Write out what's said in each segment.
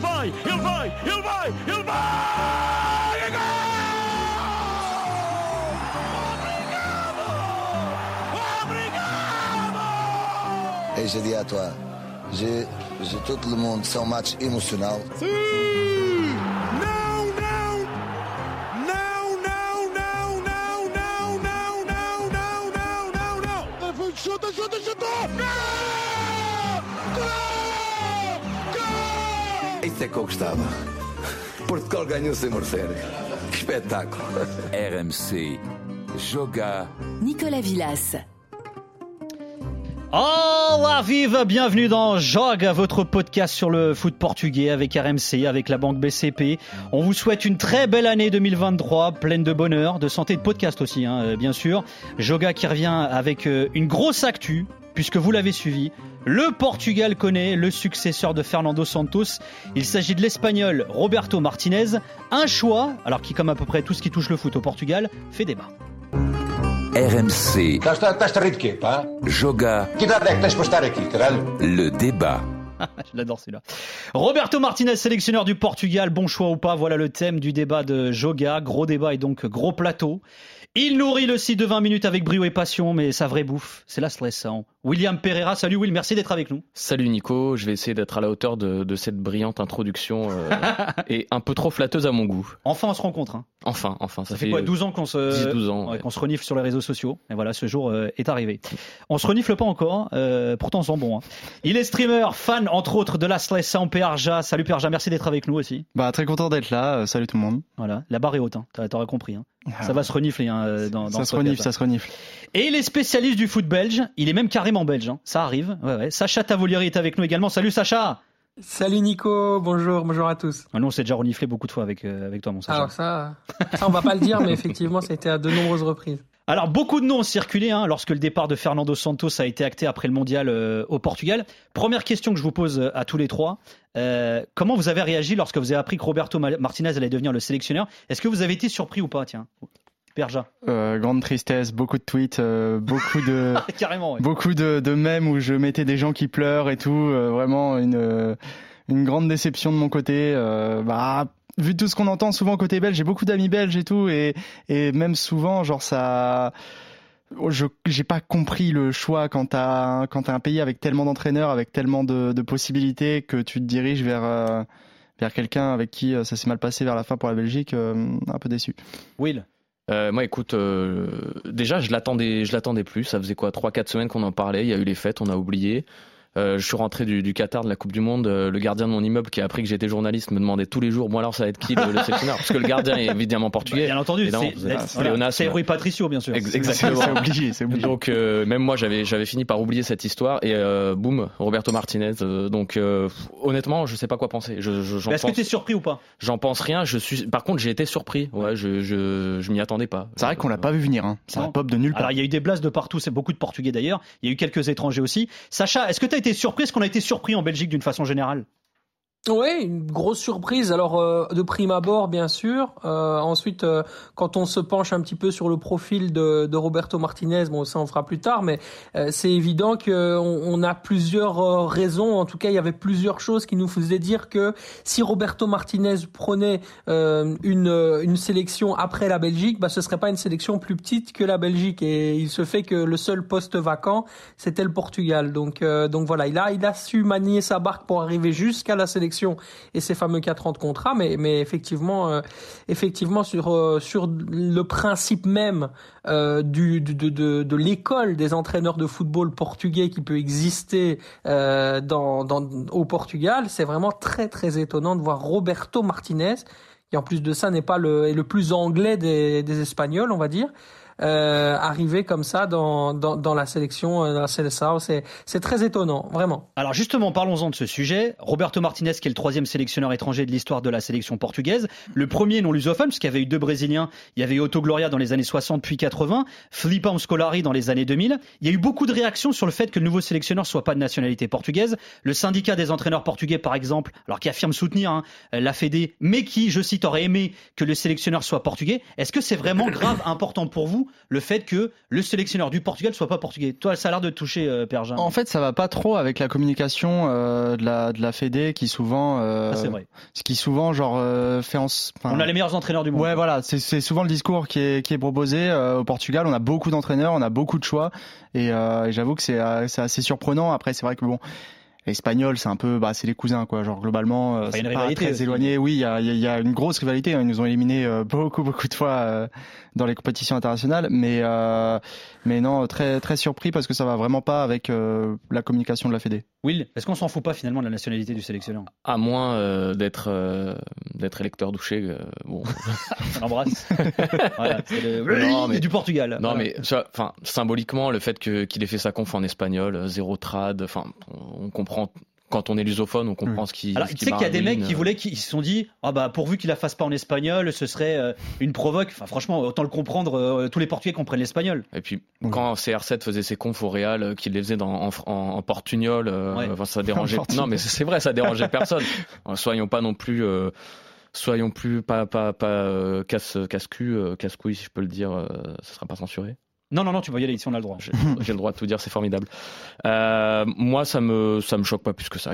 ele vai, ele vai, ele vai, ele vai! Gol! Hoje dia atual, de, de todo o mundo, são matches emocional. Sim! Não, não! Não, não, não, não, não, não, não, não, não, não, não! É chuta, chuta, chuta! Isso é que eu gostava. Portugal ganhou sem merecer. Que espetáculo. RMC, Joga Nicolas Villas. Olá viva, bienvenue dans Joga, votre podcast sur le foot portugais avec RMC, avec la banque BCP. On vous souhaite une très belle année 2023, pleine de bonheur, de santé, de podcast aussi, hein, euh, bien sûr. Joga qui revient avec euh, une grosse actu, puisque vous l'avez suivi. Le Portugal connaît le successeur de Fernando Santos. Il s'agit de l'Espagnol Roberto Martinez. Un choix, alors qui, comme à peu près tout ce qui touche le foot au Portugal, fait débat. RMC, pá? Joga le débat. Je l'adore celui-là. Roberto Martinez, sélectionneur du Portugal, bon choix ou pas, voilà le thème du débat de Joga. Gros débat et donc gros plateau. Il nourrit le site de 20 minutes avec brio et passion, mais sa vraie bouffe, c'est la stressant. William Pereira, salut Will, merci d'être avec nous. Salut Nico, je vais essayer d'être à la hauteur de, de cette brillante introduction euh, et un peu trop flatteuse à mon goût. Enfin, on se rencontre. Hein. Enfin, enfin, ça, Ça, fait, quoi 12 ans qu'on se, 10-12 ans, ouais, ouais. qu'on se renifle sur les réseaux sociaux. Et voilà, ce jour euh, est arrivé. On se renifle pas encore, euh, pourtant on sent bon. hein. Il est streamer, fan entre autres de la Slessa en PRJ. Salut PRJ, merci d'être avec nous aussi. Bah très content d'être là. Euh, salut tout le monde. Voilà, la barre est haute, hein. T'auras compris. Hein. Ça va se renifler hein, dans, dans ça se renifle, ça se renifle. Et il est spécialiste du foot belge. Il est même carrément belge. hein. Ça arrive. Ouais, ouais. Sacha Tavolieri est avec nous également. Salut Sacha. Salut Nico, bonjour, bonjour à tous. Ah, nous, on s'est déjà reniflé beaucoup de fois avec, euh, avec toi, mon Sacha. Alors ça, ça on va pas le dire, mais effectivement, ça a été à de nombreuses reprises. Alors, beaucoup de noms ont circulé hein, lorsque le départ de Fernando Santos a été acté après le mondial euh, au Portugal. Première question que je vous pose euh, à tous les trois. Euh, comment vous avez réagi lorsque vous avez appris que Roberto Ma- Martinez allait devenir le sélectionneur? Est-ce que vous avez été surpris ou pas? Tiens, Perja. Euh, grande tristesse, beaucoup de tweets, euh, beaucoup de Carrément, ouais. beaucoup de, de mèmes où je mettais des gens qui pleurent et tout. euh, vraiment une euh, une grande déception de mon côté. Bah vu tout ce qu'on entend souvent côté belge, j'ai beaucoup d'amis belges et tout et et même souvent genre ça. Je j'ai pas compris le choix quand t'as quand t'as un pays avec tellement d'entraîneurs, avec tellement de, de possibilités que tu te diriges vers vers quelqu'un avec qui ça s'est mal passé vers la fin pour la Belgique, un peu déçu. Will. Euh, moi, écoute, euh, déjà, je l'attendais, je l'attendais plus. Ça faisait quoi, 3-4 semaines qu'on en parlait. Il y a eu les fêtes, on a oublié. Euh, je suis rentré du, du Qatar de la Coupe du Monde. euh, le gardien de mon immeuble qui a appris que j'étais journaliste me demandait tous les jours, bon alors ça va être qui le, le sélectionneur? Parce que le gardien est évidemment portugais. Bien entendu, c'est Rui Patricio, bien sûr. Ex- Exactement. C'est obligé, c'est obligé. Donc euh, même moi j'avais j'avais fini par oublier cette histoire et euh, boum Roberto Martinez. euh, donc euh, honnêtement je sais pas quoi penser. Je, je- Est-ce que pense tu es surpris ou pas? J'en pense rien. Je suis par contre j'ai été surpris. Ouais je je, je m'y attendais pas. C'est vrai qu'on l'a pas vu venir, hein. ça pop de nulle part. Alors, il y a eu des blases de partout, c'est beaucoup de Portugais d'ailleurs. Il y a eu quelques étrangers aussi. Sacha, est-ce que tu as été surpris Est-ce qu'on a été surpris en Belgique d'une façon générale? Ouais, une grosse surprise. Alors euh, de prime abord, bien sûr. Euh, ensuite, euh, quand on se penche un petit peu sur le profil de, de Roberto Martinez, bon, ça on fera plus tard, mais euh, c'est évident que on, a plusieurs euh, raisons. En tout cas, il y avait plusieurs choses qui nous faisaient dire que si Roberto Martinez prenait euh, une une sélection après la Belgique, bah ce serait pas une sélection plus petite que la Belgique. Et il se fait que le seul poste vacant, c'était le Portugal. Donc donc voilà, il a il a su manier sa barque pour arriver jusqu'à la sélection et ces fameux 4 ans de contrat, mais, effectivement, euh, effectivement sur, euh, sur le principe même euh, de, l'école des entraîneurs de football portugais qui peut exister au Portugal, c'est vraiment très très étonnant de voir Roberto Martinez, qui en plus de ça n'est pas le, est le plus anglais des Espagnols, on va dire. Euh, arriver comme ça dans, dans, dans la sélection, euh, dans la Seleção. C'est, très étonnant, vraiment. Alors justement, parlons-en de ce sujet. Roberto Martinez, qui est le troisième sélectionneur étranger de l'histoire de la sélection portugaise, le premier non lusophone, puisqu'il y avait eu deux Brésiliens. Il y avait eu Otto Gloria dans les années 60 puis 80, Felipe Scolari dans les années 2000. Il y a eu beaucoup de réactions sur le fait que le nouveau sélectionneur soit pas de nationalité portugaise. Le syndicat des entraîneurs portugais, par exemple, alors qui affirme soutenir hein, la Fédé, mais qui, je cite, aurait aimé que le sélectionneur soit portugais. Est-ce que c'est vraiment grave important pour vous le fait que le sélectionneur du Portugal soit pas portugais Toi, ça a l'air de te toucher, euh. En fait, ça va pas trop avec la communication euh, de la de la Fédé qui souvent, euh, Ah, c'est vrai. qui souvent genre euh, fait en. On a les meilleurs entraîneurs du monde. Ouais, voilà, c'est c'est souvent le discours qui est qui est proposé euh, au Portugal. On a beaucoup d'entraîneurs, on a beaucoup de choix, et, j'avoue que c'est c'est assez surprenant. Après, c'est vrai que bon. L'espagnol, c'est un peu, bah, c'est les cousins, quoi. Genre globalement, euh, a c'est une pas rivalité très aussi. éloigné. Oui, il y a, il y a- il y a une grosse rivalité. hein. Ils nous ont éliminés euh, beaucoup, beaucoup de fois euh, dans les compétitions internationales, mais euh, mais non, très très surpris parce que ça va vraiment pas avec euh, la communication de la Fédé. Will, est-ce qu'on s'en fout pas finalement de la nationalité du sélectionneur? À moins euh, d'être euh, d'être électeur douché. euh, bon. On embrasse. voilà, c'est le... Non, mais- du Portugal. Non, Voilà. mais enfin, symboliquement, le fait que qu'il ait fait sa conf en espagnol, zéro trad, enfin, on, on comprend. Quand on est lusophone, on comprend ce qui. Alors, ce tu sais qu'il y a des mecs qui euh. voulaient, qui se sont dit, ah bah pourvu qu'il la fasse pas en espagnol, ce serait euh, une provoque. Enfin, franchement, autant le comprendre. euh, tous les Portugais comprennent l'espagnol. Et puis quand CR7 faisait ses confs au Real, euh, qu'il les faisait dans, en, en, en portugnol, Ouais. enfin, ça dérangeait. Non, mais c'est vrai, ça dérangeait personne. Soyons pas non plus, soyons plus pas pas pas casse casse cul, casse couille si je peux le dire, ça sera pas censuré. Non, non, non, tu vas y aller ici, on a le droit. J'ai le droit de tout dire, c'est formidable. Euh, moi, ça me ça me choque pas plus que ça.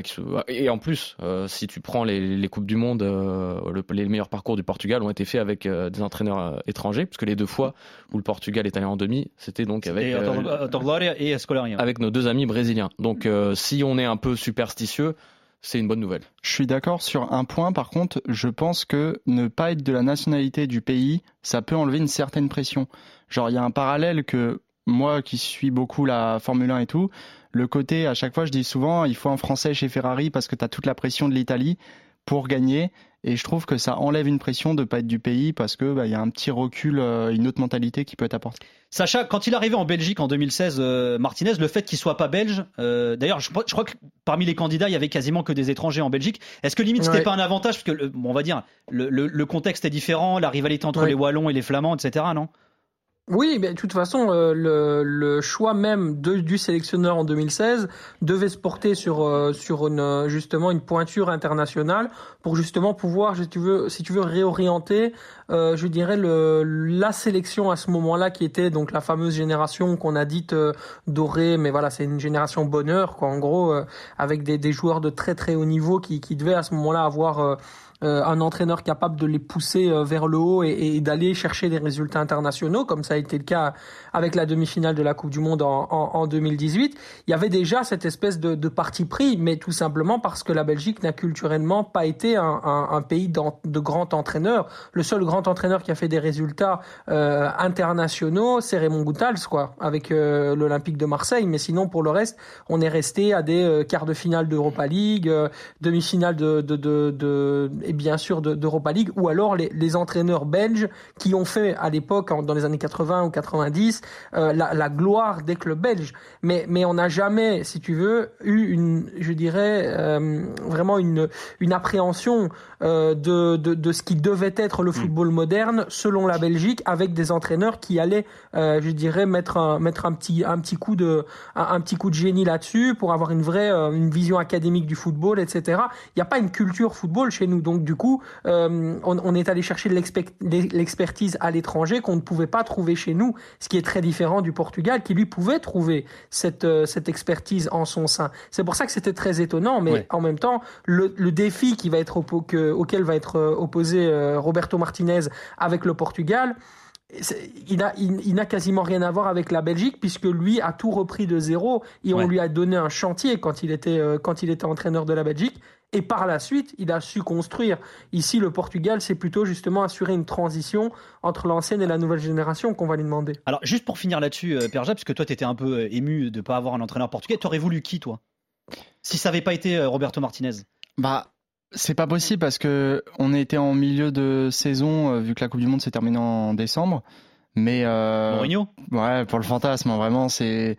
Et en plus, euh, si tu prends les, les coupes du monde, euh, le- les meilleurs parcours du Portugal ont été faits avec euh, des entraîneurs étrangers, puisque les deux fois où le Portugal est allé en demi, c'était donc avec Et euh, et hein. avec nos deux amis brésiliens. Donc, euh, si on est un peu superstitieux, c'est une bonne nouvelle. Je suis d'accord sur un point, par contre, je pense que ne pas être de la nationalité du pays, ça peut enlever une certaine pression. Genre, il y a un parallèle que moi qui suis beaucoup la Formule 1 et tout, le côté, à chaque fois, je dis souvent, il faut un Français chez Ferrari parce que tu as toute la pression de l'Italie pour gagner. Et je trouve que ça enlève une pression de pas être du pays parce que bah, il y a un petit recul, euh, une autre mentalité qui peut être apportée. Sacha, quand il est arrivé en Belgique en 2016, euh, Martinez, le fait qu'il soit pas belge, euh, d'ailleurs, je, je crois que parmi les candidats, il y avait quasiment que des étrangers en Belgique. Est-ce que limite c'était Ouais. pas un avantage? Parce que, le- bon, on va dire, le, le- le contexte est différent, la rivalité entre Ouais. les Wallons et les Flamands, etc. Non? Oui, mais de toute façon, euh, le, le choix même de, du sélectionneur en 2016 devait se porter sur euh, sur une euh, justement une pointure internationale pour justement pouvoir, si tu veux, si tu veux réorienter, euh, je dirais le la sélection à ce moment-là qui était donc la fameuse génération qu'on a dite euh, dorée, mais voilà, c'est une génération bonheur quoi, en gros, euh, avec des, des joueurs de très très haut niveau qui qui devaient à ce moment-là avoir euh, un entraîneur capable de les pousser euh, vers le haut et, et d'aller chercher des résultats internationaux, comme ça a été le cas avec la demi-finale de la Coupe du Monde en, en, en 2018. Il y avait déjà cette espèce de, de parti pris, mais tout simplement parce que la Belgique n'a culturellement pas été un, un, un pays de grands entraîneurs. Le seul grand entraîneur qui a fait des résultats euh, internationaux, c'est Raymond Goethals, quoi, avec euh, l'Olympique de Marseille. Mais sinon, pour le reste, on est resté à des euh, quarts de finale d'Europa League, demi-finale de, de, de, de- et bien sûr de- d'Europa League, ou alors les, les entraîneurs belges qui ont fait à l'époque, dans les années 80 ou 90, euh, la, la gloire des clubs belges. Mais, mais on n'a jamais, si tu veux, eu une, je dirais, euh, vraiment une, une appréhension euh, de, de, de ce qui devait être le football moderne selon la Belgique, avec des entraîneurs qui allaient, je dirais, mettre un, mettre un petit, un petit coup de, un, un petit coup de génie là-dessus pour avoir une vraie, une vision académique du football, etc. Il n'y a pas une culture football chez nous, donc du coup, euh, on, on est allé chercher l'expertise à l'étranger qu'on ne pouvait pas trouver chez nous, ce qui est très différent du Portugal, qui lui pouvait trouver cette, euh, cette expertise en son sein. C'est pour ça que c'était très étonnant, mais Ouais. en même temps, le, le défi qui va être que- auquel va être euh, opposé Roberto Martinez avec le Portugal, il n'a il, il n'a quasiment rien à voir avec la Belgique puisque lui a tout repris de zéro et Ouais. on lui a donné un chantier quand il était quand il était entraîneur de la Belgique et par la suite il a su construire. Ici le Portugal c'est plutôt justement assurer une transition entre l'ancienne et la nouvelle génération qu'on va lui demander. Alors, juste pour finir là-dessus, euh, Perja, parce que toi, t'étais un peu euh, ému de pas avoir un entraîneur portugais, t'aurais voulu qui, toi? Si ça avait pas été euh, Roberto Martinez? Bah, c'est pas possible parce que on était en milieu de saison, vu que la Coupe du Monde s'est terminée en décembre. Mais euh, Mourinho? Ouais, pour le fantasme, hein, vraiment, c'est.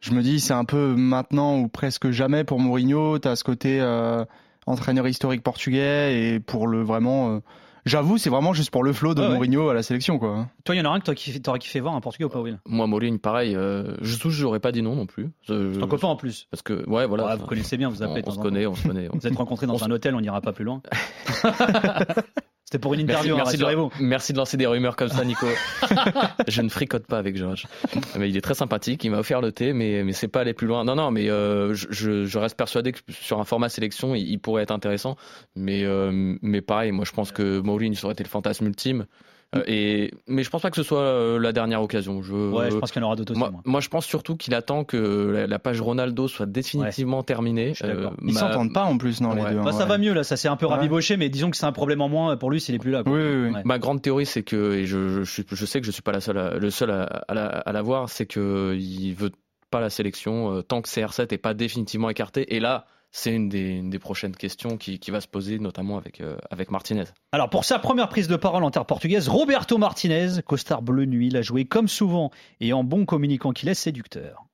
Je me dis, c'est un peu maintenant ou presque jamais pour Mourinho. T'as ce côté euh, entraîneur historique portugais et pour le vraiment. euh, J'avoue, c'est vraiment juste pour le flow de Ouais, ouais. Mourinho à la sélection, quoi. Toi, il y en a un que t'aurais kiffé, t'aurais kiffé voir, un Portugais ou pas, Will? Moi, Mourinho, pareil. Euh, je je j'aurais pas dit non non plus. Je- Ton copain en plus. Parce que ouais, voilà. Ouais, vous connaissez bien, vous on, appelez. on temps se connaît, on se connaît. Vous êtes rencontrés dans On un hôtel, on n'ira pas plus loin. C'était pour une Merci, interview, hein, merci, de, rassurez-vous. merci de lancer des rumeurs comme ça, Nico. je ne fricote pas avec Georges. Mais il est très sympathique, il m'a offert le thé, mais, mais c'est pas aller plus loin. Non, non, mais euh, je, reste persuadé que sur un format sélection, il, il pourrait être intéressant. Mais, euh, mais pareil, moi je pense que Mourinho aurait été le fantasme ultime. Euh, et, mais je pense pas que ce soit euh, la dernière occasion. Je, Ouais, je pense qu'il y en aura d'autres aussi. moi, moi. moi, je pense surtout qu'il attend que la, la page Ronaldo soit définitivement terminée. D'accord. Ils ma- s'entendent pas en plus, non, Ouais. les deux. hein, Bah, ça ouais. va mieux là, ça s'est un peu Ouais. rabiboché, mais disons que c'est un problème en moins pour lui s'il est plus là. quoi. Oui, oui, oui. Ouais. Ma grande théorie, c'est que, et je, je, suis- je sais que je suis pas la seule à- le seul à, à la, à la voir, c'est que il veut pas la sélection euh, tant que CR7 est pas définitivement écarté. Et là, c'est une des, une des prochaines questions qui, qui va se poser, notamment avec, euh, avec Martinez. Alors pour sa première prise de parole en terre portugaise, Roberto Martinez, costard bleu nuit, l'a joué comme souvent et en bon communicant qu'il est séducteur.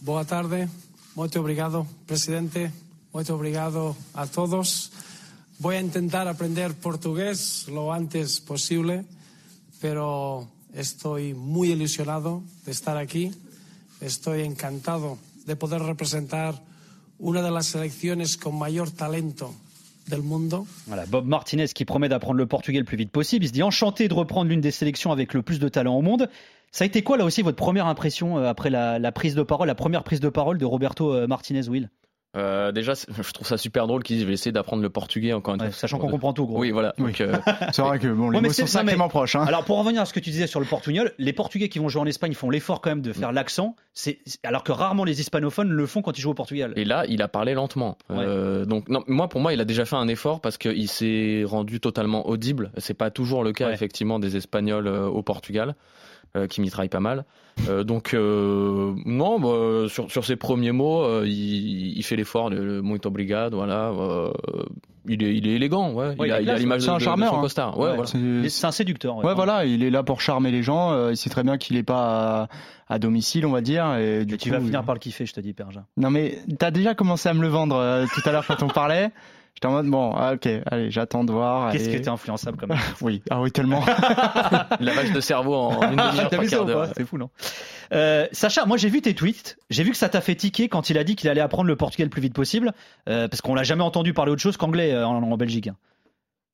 Boa tarde, muito obrigado, presidente, muito obrigado a todos. Voy a intentar aprender portugués lo antes posible, pero estoy muy ilusionado de estar aquí. Estoy encantado de poder representar una de las selecciones con mayor talento del mundo. Voilà, Bob Martinez qui promet d'apprendre le portugais le plus vite possible. Il se dit enchanté de reprendre l'une des sélections avec le plus de talent au monde. Ça a été quoi là aussi votre première impression euh, après la, prise de parole, la première prise de parole de Roberto euh, Martinez Will? Euh, déjà, je trouve ça super drôle qu'ils disent je vais essayer d'apprendre le portugais encore une Ouais, fois. Sachant qu'on comprend tout gros. Oui, voilà. Oui. Euh, C'est vrai que bon, les Ouais, mots sont sacrément proches. Hein. Alors pour revenir à ce que tu disais sur le portugnol, les Portugais qui vont jouer en Espagne font l'effort quand même de faire l'accent, c'est alors que rarement les hispanophones le font quand ils jouent au Portugal. Et là, il a parlé lentement. Euh, donc, non, moi, pour moi, il a déjà fait un effort parce qu'il s'est rendu totalement audible. C'est pas toujours le cas, Ouais. effectivement, des Espagnols euh, au Portugal, euh, qui mitraillent pas mal. Euh, donc, euh, non, bah, sur, sur ses premiers mots, euh, il, il fait l'effort, le, le muito obrigado, voilà. euh, il, est, il est élégant, ouais. Ouais, il, a, il l'image de, c'est un de- de charmeur, son hein. costard. Ouais, Ouais, voilà. C'est- un séducteur. Ouais, voilà, il est là pour charmer les gens. euh, il sait très bien qu'il est pas à, à domicile, on va dire. Et du tu vas finir par le kiffer, je te dis, Perja. Non, mais t'as déjà commencé à me le vendre euh, tout à l'heure quand on parlait. J'étais en mode bon, ah, ok, allez, j'attends de voir. Qu'est-ce allez. que t'es influençable comme Oui, ah oui, tellement. Lavage de cerveau en une demi-heure, trois quarts d'heure. C'est fou, non Euh, Sacha, moi j'ai vu tes tweets. J'ai vu que ça t'a fait tiquer quand il a dit qu'il allait apprendre le portugais le plus vite possible, euh, parce qu'on l'a jamais entendu parler autre chose qu'anglais euh, en, en Belgique.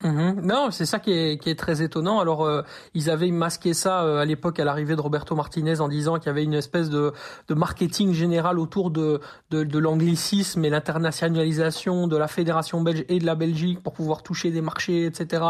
Mhm. Non, c'est ça qui est, qui est très étonnant. Alors, euh, ils avaient masqué ça euh, à l'époque à l'arrivée de Roberto Martinez en disant qu'il y avait une espèce de, de marketing général autour de, de, de l'anglicisme et l'internationalisation de la fédération belge et de la Belgique pour pouvoir toucher des marchés, etc.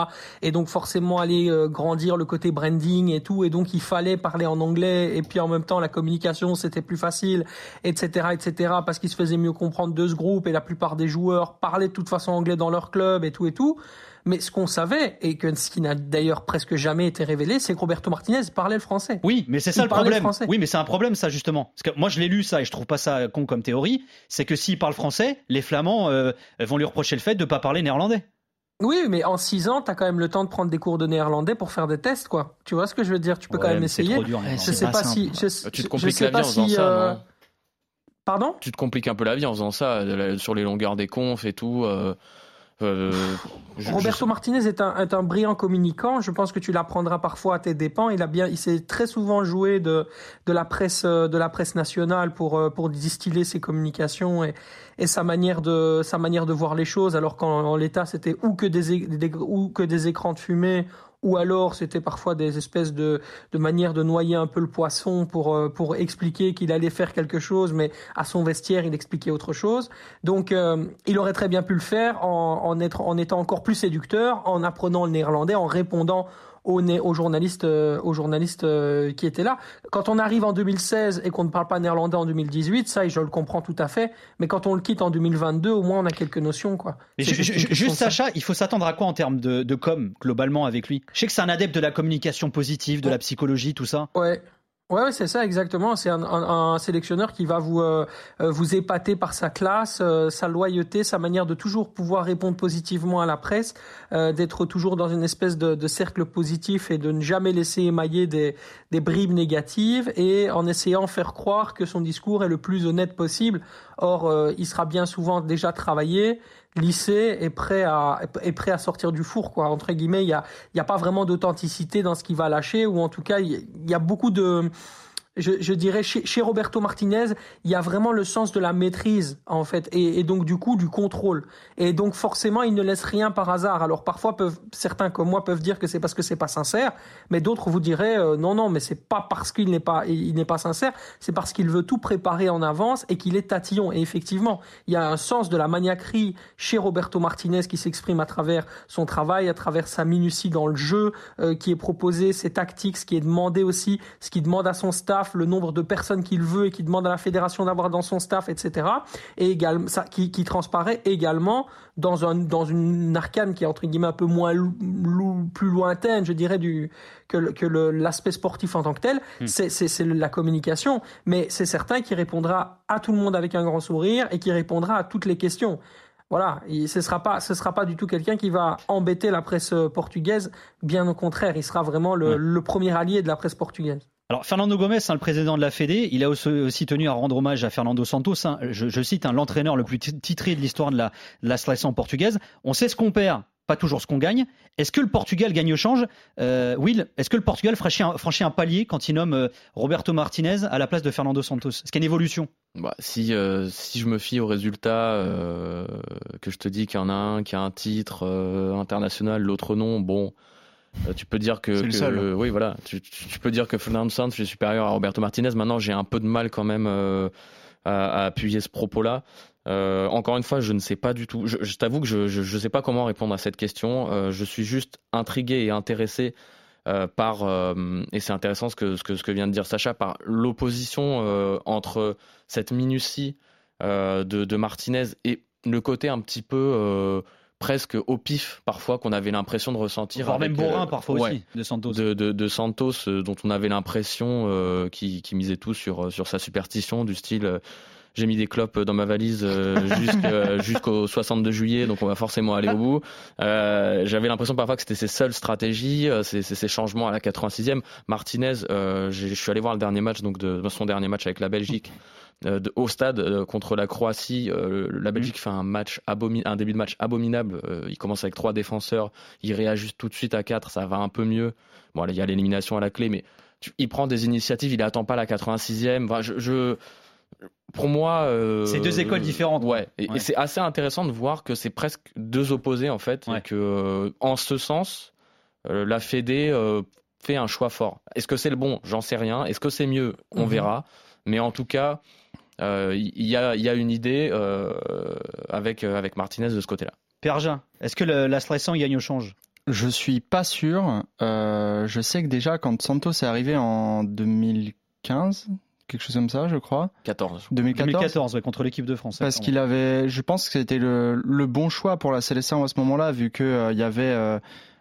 Et donc forcément aller euh, grandir le côté branding et tout. Et donc il fallait parler en anglais et puis en même temps la communication c'était plus facile, etc., etc. Parce qu'il se faisait mieux comprendre de ce groupe et la plupart des joueurs parlaient de toute façon anglais dans leur club et tout et tout. Mais ce qu'on savait, et que ce qui n'a d'ailleurs presque jamais été révélé, c'est que Roberto Martinez parlait le français. Oui, mais c'est ça Il le problème. français. Oui, mais c'est un problème ça justement. Parce que moi je l'ai lu ça et je trouve pas ça con comme théorie. C'est que s'il parle français, les Flamands euh, vont lui reprocher le fait de pas parler néerlandais. Oui, mais en six ans, t'as quand même le temps de prendre des cours de néerlandais pour faire des tests, quoi. Tu vois ce que je veux dire? Tu peux quand même essayer. trop dur, je sais pas pas, si. Je, Tu te compliques sais la vie pas en faisant si, ça, euh, non Pardon? Tu te compliques un peu la vie en faisant ça sur les longueurs des confs et tout. euh, euh, je- je- Roberto Martinez est un, est un brillant communicant. Je pense que tu l'apprendras parfois à tes dépens. Il a bien, il s'est très souvent joué de, de la presse, euh, de la presse nationale pour, euh, pour distiller ses communications et, et sa manière de, sa manière de voir les choses. Alors qu'en en l'état, c'était ou que des- ou que des écrans de fumée, ou alors c'était parfois des espèces de, de manières de noyer un peu le poisson pour, euh, pour expliquer qu'il allait faire quelque chose, mais à son vestiaire, il expliquait autre chose. Donc, euh, il aurait très bien pu le faire en, en, être, en étant encore plus séducteur, en apprenant le néerlandais, en répondant aux, aux journalistes, euh, aux journalistes euh, qui étaient là. Quand on arrive en 2016 et qu'on ne parle pas néerlandais en 2018, ça, je le comprends tout à fait. Mais quand on le quitte en 2022, au moins on a quelques notions, quoi. Mais juste. Sacha, il faut s'attendre à quoi en termes de, de com globalement avec lui? Je sais que c'est un adepte de la communication positive, de la psychologie, tout ça. Ouais. Ouais, c'est ça exactement. C'est un, un, un, sélectionneur qui va vous euh, euh, vous épater par sa classe, euh, sa loyauté, sa manière de toujours pouvoir répondre positivement à la presse, d'être toujours dans une espèce de, de, cercle positif et de ne jamais laisser émailler des, des bribes négatives et en essayant faire croire que son discours est le plus honnête possible. Or, il sera bien souvent déjà travaillé lycée est prêt à est prêt à sortir du four quoi. Entre guillemets il y a il y a pas vraiment d'authenticité dans ce qu'il va lâcher ou en tout cas il y a beaucoup de je, je dirais chez, chez, Roberto Martinez, il y a vraiment le sens de la maîtrise en fait, et, et, donc du coup du contrôle. Et donc forcément, il ne laisse rien par hasard. Alors parfois, peuvent, certains comme moi peuvent dire que c'est parce que c'est pas sincère, mais d'autres vous diraient euh, non non, mais c'est pas parce qu'il n'est pas il n'est pas sincère, c'est parce qu'il veut tout préparer en avance et qu'il est tatillon. Et effectivement, il y a un sens de la maniaquerie chez Roberto Martinez qui s'exprime à travers son travail, à travers sa minutie dans le jeu euh, qui est proposé, ses tactiques, ce qui est demandé aussi, ce qu'il demande à son staff le nombre de personnes qu'il veut et qu'il demande à la fédération d'avoir dans son staff, etc. Et également, ça, qui, qui transparaît également dans un dans une arcane qui est entre guillemets un peu moins plus lointaine, je dirais du que, que l'aspect sportif en tant que tel. Hmm. C'est c'est la communication, mais c'est certain qu'il répondra à tout le monde avec un grand sourire et qu'il répondra à toutes les questions. Voilà, et ce sera pas, ce sera pas du tout quelqu'un qui va embêter la presse portugaise. Bien au contraire, il sera vraiment le, le premier allié de la presse portugaise. Alors Fernando Gomez, hein, le président de la Fédé, il a aussi tenu à rendre hommage à Fernando Santos. Hein. je, cite hein, l'entraîneur le plus titré de l'histoire de la, de la portugaise. On sait ce qu'on perd, pas toujours ce qu'on gagne. Est-ce que le Portugal gagne au change? Euh, Will, est-ce que le Portugal franchit un, palier quand il nomme euh, Roberto Martinez à la place de Fernando Santos? Est-ce qu'il y a une évolution? Bah, si, euh, si je me fie aux résultats, que je te dis qu'il y en a un qui a un titre international, l'autre non, bon, euh, tu peux dire que, que oui voilà, tu, tu, peux dire que Fernando Santos est supérieur à Roberto Martinez. Maintenant, j'ai un peu de mal quand même euh, à, à, appuyer ce propos-là. Euh, encore une fois, je ne sais pas du tout. Je, je t'avoue que je ne sais pas comment répondre à cette question. Euh, je suis juste intrigué et intéressé euh, par et c'est intéressant ce que, ce que ce que vient de dire Sacha par l'opposition entre cette minutie de, de Martinez et le côté un petit peu presque au pif parfois qu'on avait l'impression de ressentir. Voire même Borin euh, parfois aussi de Santos. De, de, de Santos euh, dont on avait l'impression euh, qui, qui misait tout sur sur sa superstition du style j'ai mis des clopes dans ma valise jusqu'au 62 juillet, donc on va forcément aller au bout. Euh, J'avais l'impression parfois que c'était ses seules stratégies, ses, ses, changements à la 86e. Martinez, euh, je suis allé voir le dernier match, donc de, son dernier match avec la Belgique. Euh, au stade euh, contre la Croatie. Euh, la mm. Belgique fait un match un début de match abominable. il commence avec trois défenseurs, il réajuste tout de suite à quatre, ça va un peu mieux. Bon, il y a l'élimination à la clé, mais il prend des initiatives, il attend pas la 86e. Enfin, je, pour moi, c'est deux écoles différentes. Ouais, et, c'est assez intéressant de voir que c'est presque deux opposés en fait, et que en ce sens, la Fédé fait un choix fort. Est-ce que c'est le bon? J'en sais rien. Est-ce que c'est mieux? On mm-hmm. verra. Mais en tout cas, il euh, y, a, y, a, une idée euh, avec, euh, avec Martinez de ce côté-là. Pergin, est-ce que la stressant gagne au change? Je suis pas sûr. je sais que déjà, quand Santos est arrivé en 2015, quelque chose comme ça, je crois. 14. 2014, 2014 contre l'équipe de France. Parce qu'il avait, je pense que c'était le, le, bon choix pour la sélection à ce moment-là, vu qu'il il y avait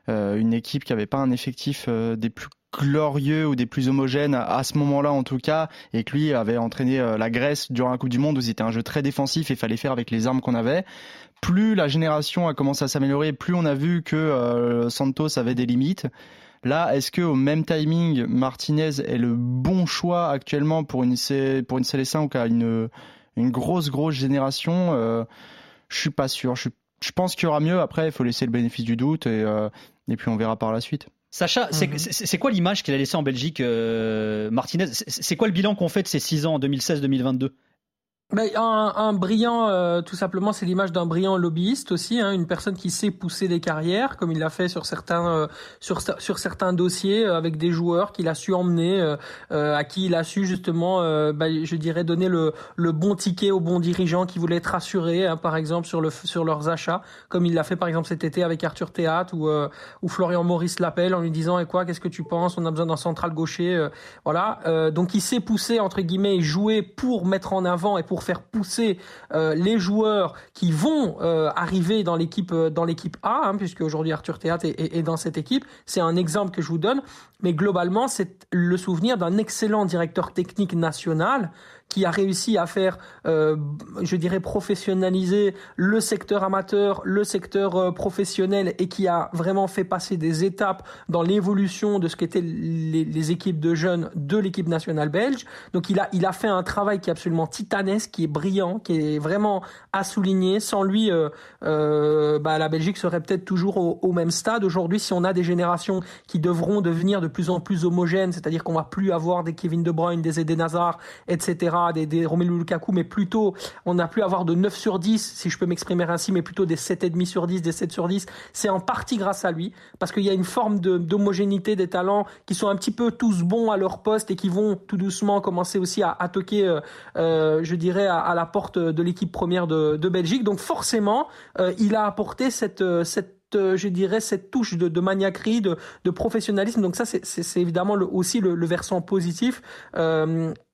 une équipe qui avait pas un effectif des plus glorieux ou des plus homogènes à ce moment-là en tout cas, et que lui avait entraîné euh, la Grèce durant la Coupe du Monde où c'était un jeu très défensif et fallait faire avec les armes qu'on avait. Plus la génération a commencé à s'améliorer, plus on a vu que euh, Santos avait des limites. Là, est-ce que au même timing, Martinez est le bon choix actuellement pour une pour une Célestin qui a une une grosse grosse génération euh, Je suis pas sûr. Je, je pense qu'il y aura mieux. Après, il faut laisser le bénéfice du doute et euh, et puis on verra par la suite. Sacha, mhm. c'est quoi l'image qu'il a laissée en Belgique, euh, Martinez? C'est quoi le bilan qu'on fait de ces six ans en 2016-2022 un, un, brillant, euh, tout simplement, c'est l'image d'un brillant lobbyiste aussi, hein, une personne qui sait pousser des carrières, comme il l'a fait sur certains euh, sur sur certains dossiers euh, avec des joueurs qu'il a su emmener, à qui il a su justement, bah, je dirais, donner le le bon ticket aux bons dirigeants qui voulaient être rassurés, hein, par exemple sur le sur leurs achats, comme il l'a fait par exemple cet été avec Arthur Théâtre ou ou Florian Maurice l'appelle en lui disant et quoi, qu'est-ce que tu penses, on a besoin d'un central gaucher, voilà. donc il sait pousser entre guillemets et jouer pour mettre en avant et pour faire pousser euh, les joueurs qui vont euh, arriver dans l'équipe dans l'équipe A, hein, puisque aujourd'hui Arthur est, est, dans cette équipe. C'est un exemple que je vous donne, mais globalement, c'est le souvenir d'un excellent directeur technique national qui a réussi à faire, euh, je dirais, professionnaliser le secteur amateur, le secteur euh, professionnel et qui a vraiment fait passer des étapes dans l'évolution de ce qu'étaient les, équipes de jeunes de l'équipe nationale belge. Donc il a, il a fait un travail qui est absolument titanesque, qui est brillant, qui est vraiment à souligner. Sans lui, euh, euh bah, la Belgique serait peut-être toujours au, au même stade. Aujourd'hui, si on a des générations qui devront devenir de plus en plus homogènes, c'est-à-dire qu'on va plus avoir des Kevin De Bruyne, des Eden Hazard, etc., des, des Romelu Lukaku, mais plutôt on plus à avoir de 9 sur 10, si je peux m'exprimer ainsi, mais plutôt des 7,5 sur 10, des 7 sur 10. C'est en partie grâce à lui, parce qu'il y a une forme d'homogénéité des talents qui sont un petit peu tous bons à leur poste et qui vont tout doucement commencer aussi à, toquer, euh, euh, je dirais, à, la porte de l'équipe première de, Belgique. Donc forcément, euh, il a apporté cette, cette je dirais, cette touche de, de maniaquerie, de, de, professionnalisme. Donc ça, c'est évidemment aussi le, versant positif.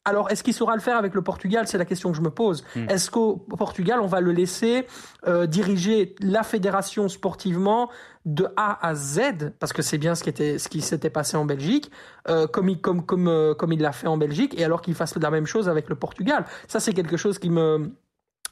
Alors, est-ce qu'il saura le faire avec le Portugal? C'est la question que je me pose. Mmh. Est-ce qu'au Portugal, on va le laisser euh, diriger la fédération sportivement de A à Z, parce que c'est bien ce qui était, ce qui s'était passé en Belgique, euh, comme il, comme, comme, euh, comme il l'a fait en Belgique, et alors qu'il fasse la même chose avec le Portugal? Ça, c'est quelque chose qui me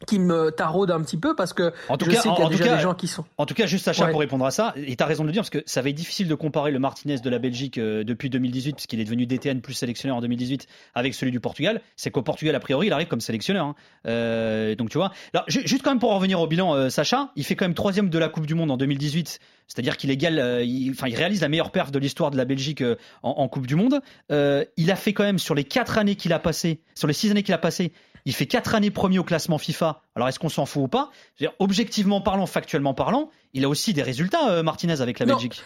qui me taraude un petit peu parce que en tout je cas, sais qu'il y a en déjà cas, des gens qui sont. En tout cas, juste Sacha ouais. pour répondre à ça, et tu as raison de le dire parce que ça va être difficile de comparer le Martinez de la Belgique euh, depuis 2018 puisqu'il est devenu DTN plus sélectionneur en 2018 avec celui du Portugal. C'est qu'au Portugal a priori il arrive comme sélectionneur. Hein. Euh, donc tu vois. Alors juste quand même pour en revenir au bilan, euh, Sacha, il fait quand même troisième de la Coupe du Monde en 2018. C'est-à-dire qu'il égale, euh, il, enfin, il réalise la meilleure perf de l'histoire de la Belgique euh, en, Coupe du Monde. Euh, il a fait quand même sur les quatre années qu'il a passé, sur les six années qu'il a passé, il fait quatre années premier au classement FIFA. Alors est-ce qu'on s'en fout ou pas? Dire, Objectivement parlant, factuellement parlant, il a aussi des résultats, euh, Martinez, avec la non, Belgique.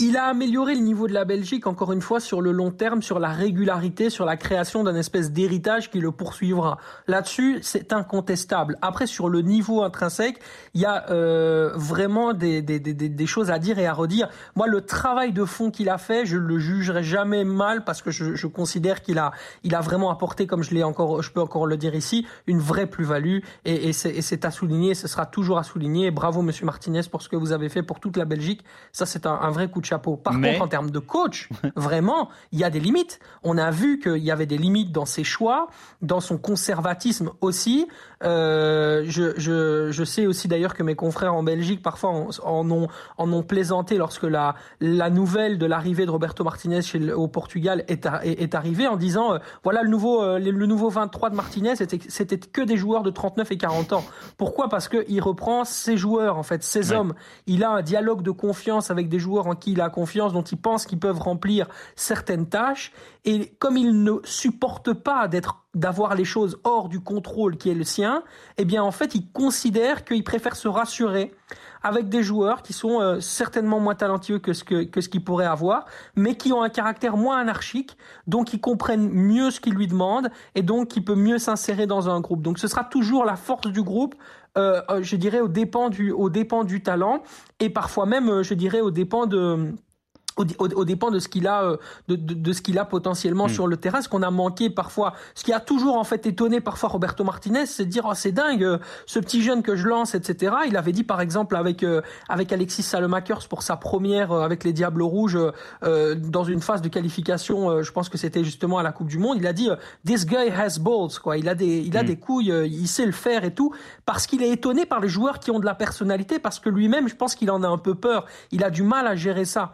Il a amélioré le niveau de la Belgique, encore une fois, sur le long terme, sur la régularité, sur la création d'un espèce d'héritage qui le poursuivra. Là-dessus, c'est incontestable. Après, sur le niveau intrinsèque, il y a euh, vraiment des, des, des, des, choses à dire et à redire. Moi, le travail de fond qu'il a fait, je le jugerai jamais mal parce que je, je considère qu'il a, il a vraiment apporté, comme je l'ai encore, je peux encore le dire ici, une vraie plus-value et, et c'est à souligner, ce sera toujours à souligner. Bravo, Monsieur Martinez, pour ce que vous avez fait pour toute la Belgique. Ça, c'est un, un, vrai coup de chapeau. Par Mais... contre, en termes de coach, vraiment, il y a des limites. On a vu qu'il y avait des limites dans ses choix, dans son conservatisme aussi. Euh, je, je, je, sais aussi d'ailleurs que mes confrères en Belgique parfois en, en, ont, en ont plaisanté lorsque la, la nouvelle de l'arrivée de Roberto Martinez chez le, au Portugal est, arrivée en disant euh, voilà le nouveau, euh, le, nouveau 23 de Martinez, c'était que des joueurs de 39 et 40 ans. Pourquoi? Parce qu'il reprend ses joueurs, en fait, ses ouais. hommes. Il a un dialogue de confiance avec des joueurs en qui il a confiance, dont il pense qu'ils peuvent remplir certaines tâches. Et comme il ne supporte pas d'être d'avoir les choses hors du contrôle qui est le sien, eh bien en fait il considère qu'il préfère se rassurer avec des joueurs qui sont euh, certainement moins talentueux que ce que, que ce qu'il pourrait avoir, mais qui ont un caractère moins anarchique, donc qui comprennent mieux ce qu'il lui demande et donc qui peut mieux s'insérer dans un groupe. Donc ce sera toujours la force du groupe, euh, je dirais au dépend du au dépend du talent et parfois même je dirais au dépend de au, au, au, dépend de ce qu'il a euh, de, de, de, ce qu'il a potentiellement mmh. sur le terrain ce qu'on a manqué parfois. Ce qui a toujours en fait étonné parfois Roberto Martinez c'est de dire oh, c'est dingue euh, ce petit jeune que je lance etc il avait dit par exemple avec euh, avec Alexis Salemakers pour sa première euh, avec les Diables Rouges euh, dans une phase de qualification je pense que c'était justement à la Coupe du Monde il a dit this guy has balls quoi. Il a des il a mmh. des couilles il sait le faire et tout parce qu'il est étonné par les joueurs qui ont de la personnalité parce que lui-même je pense qu'il en a un peu peur. Il a du mal à gérer ça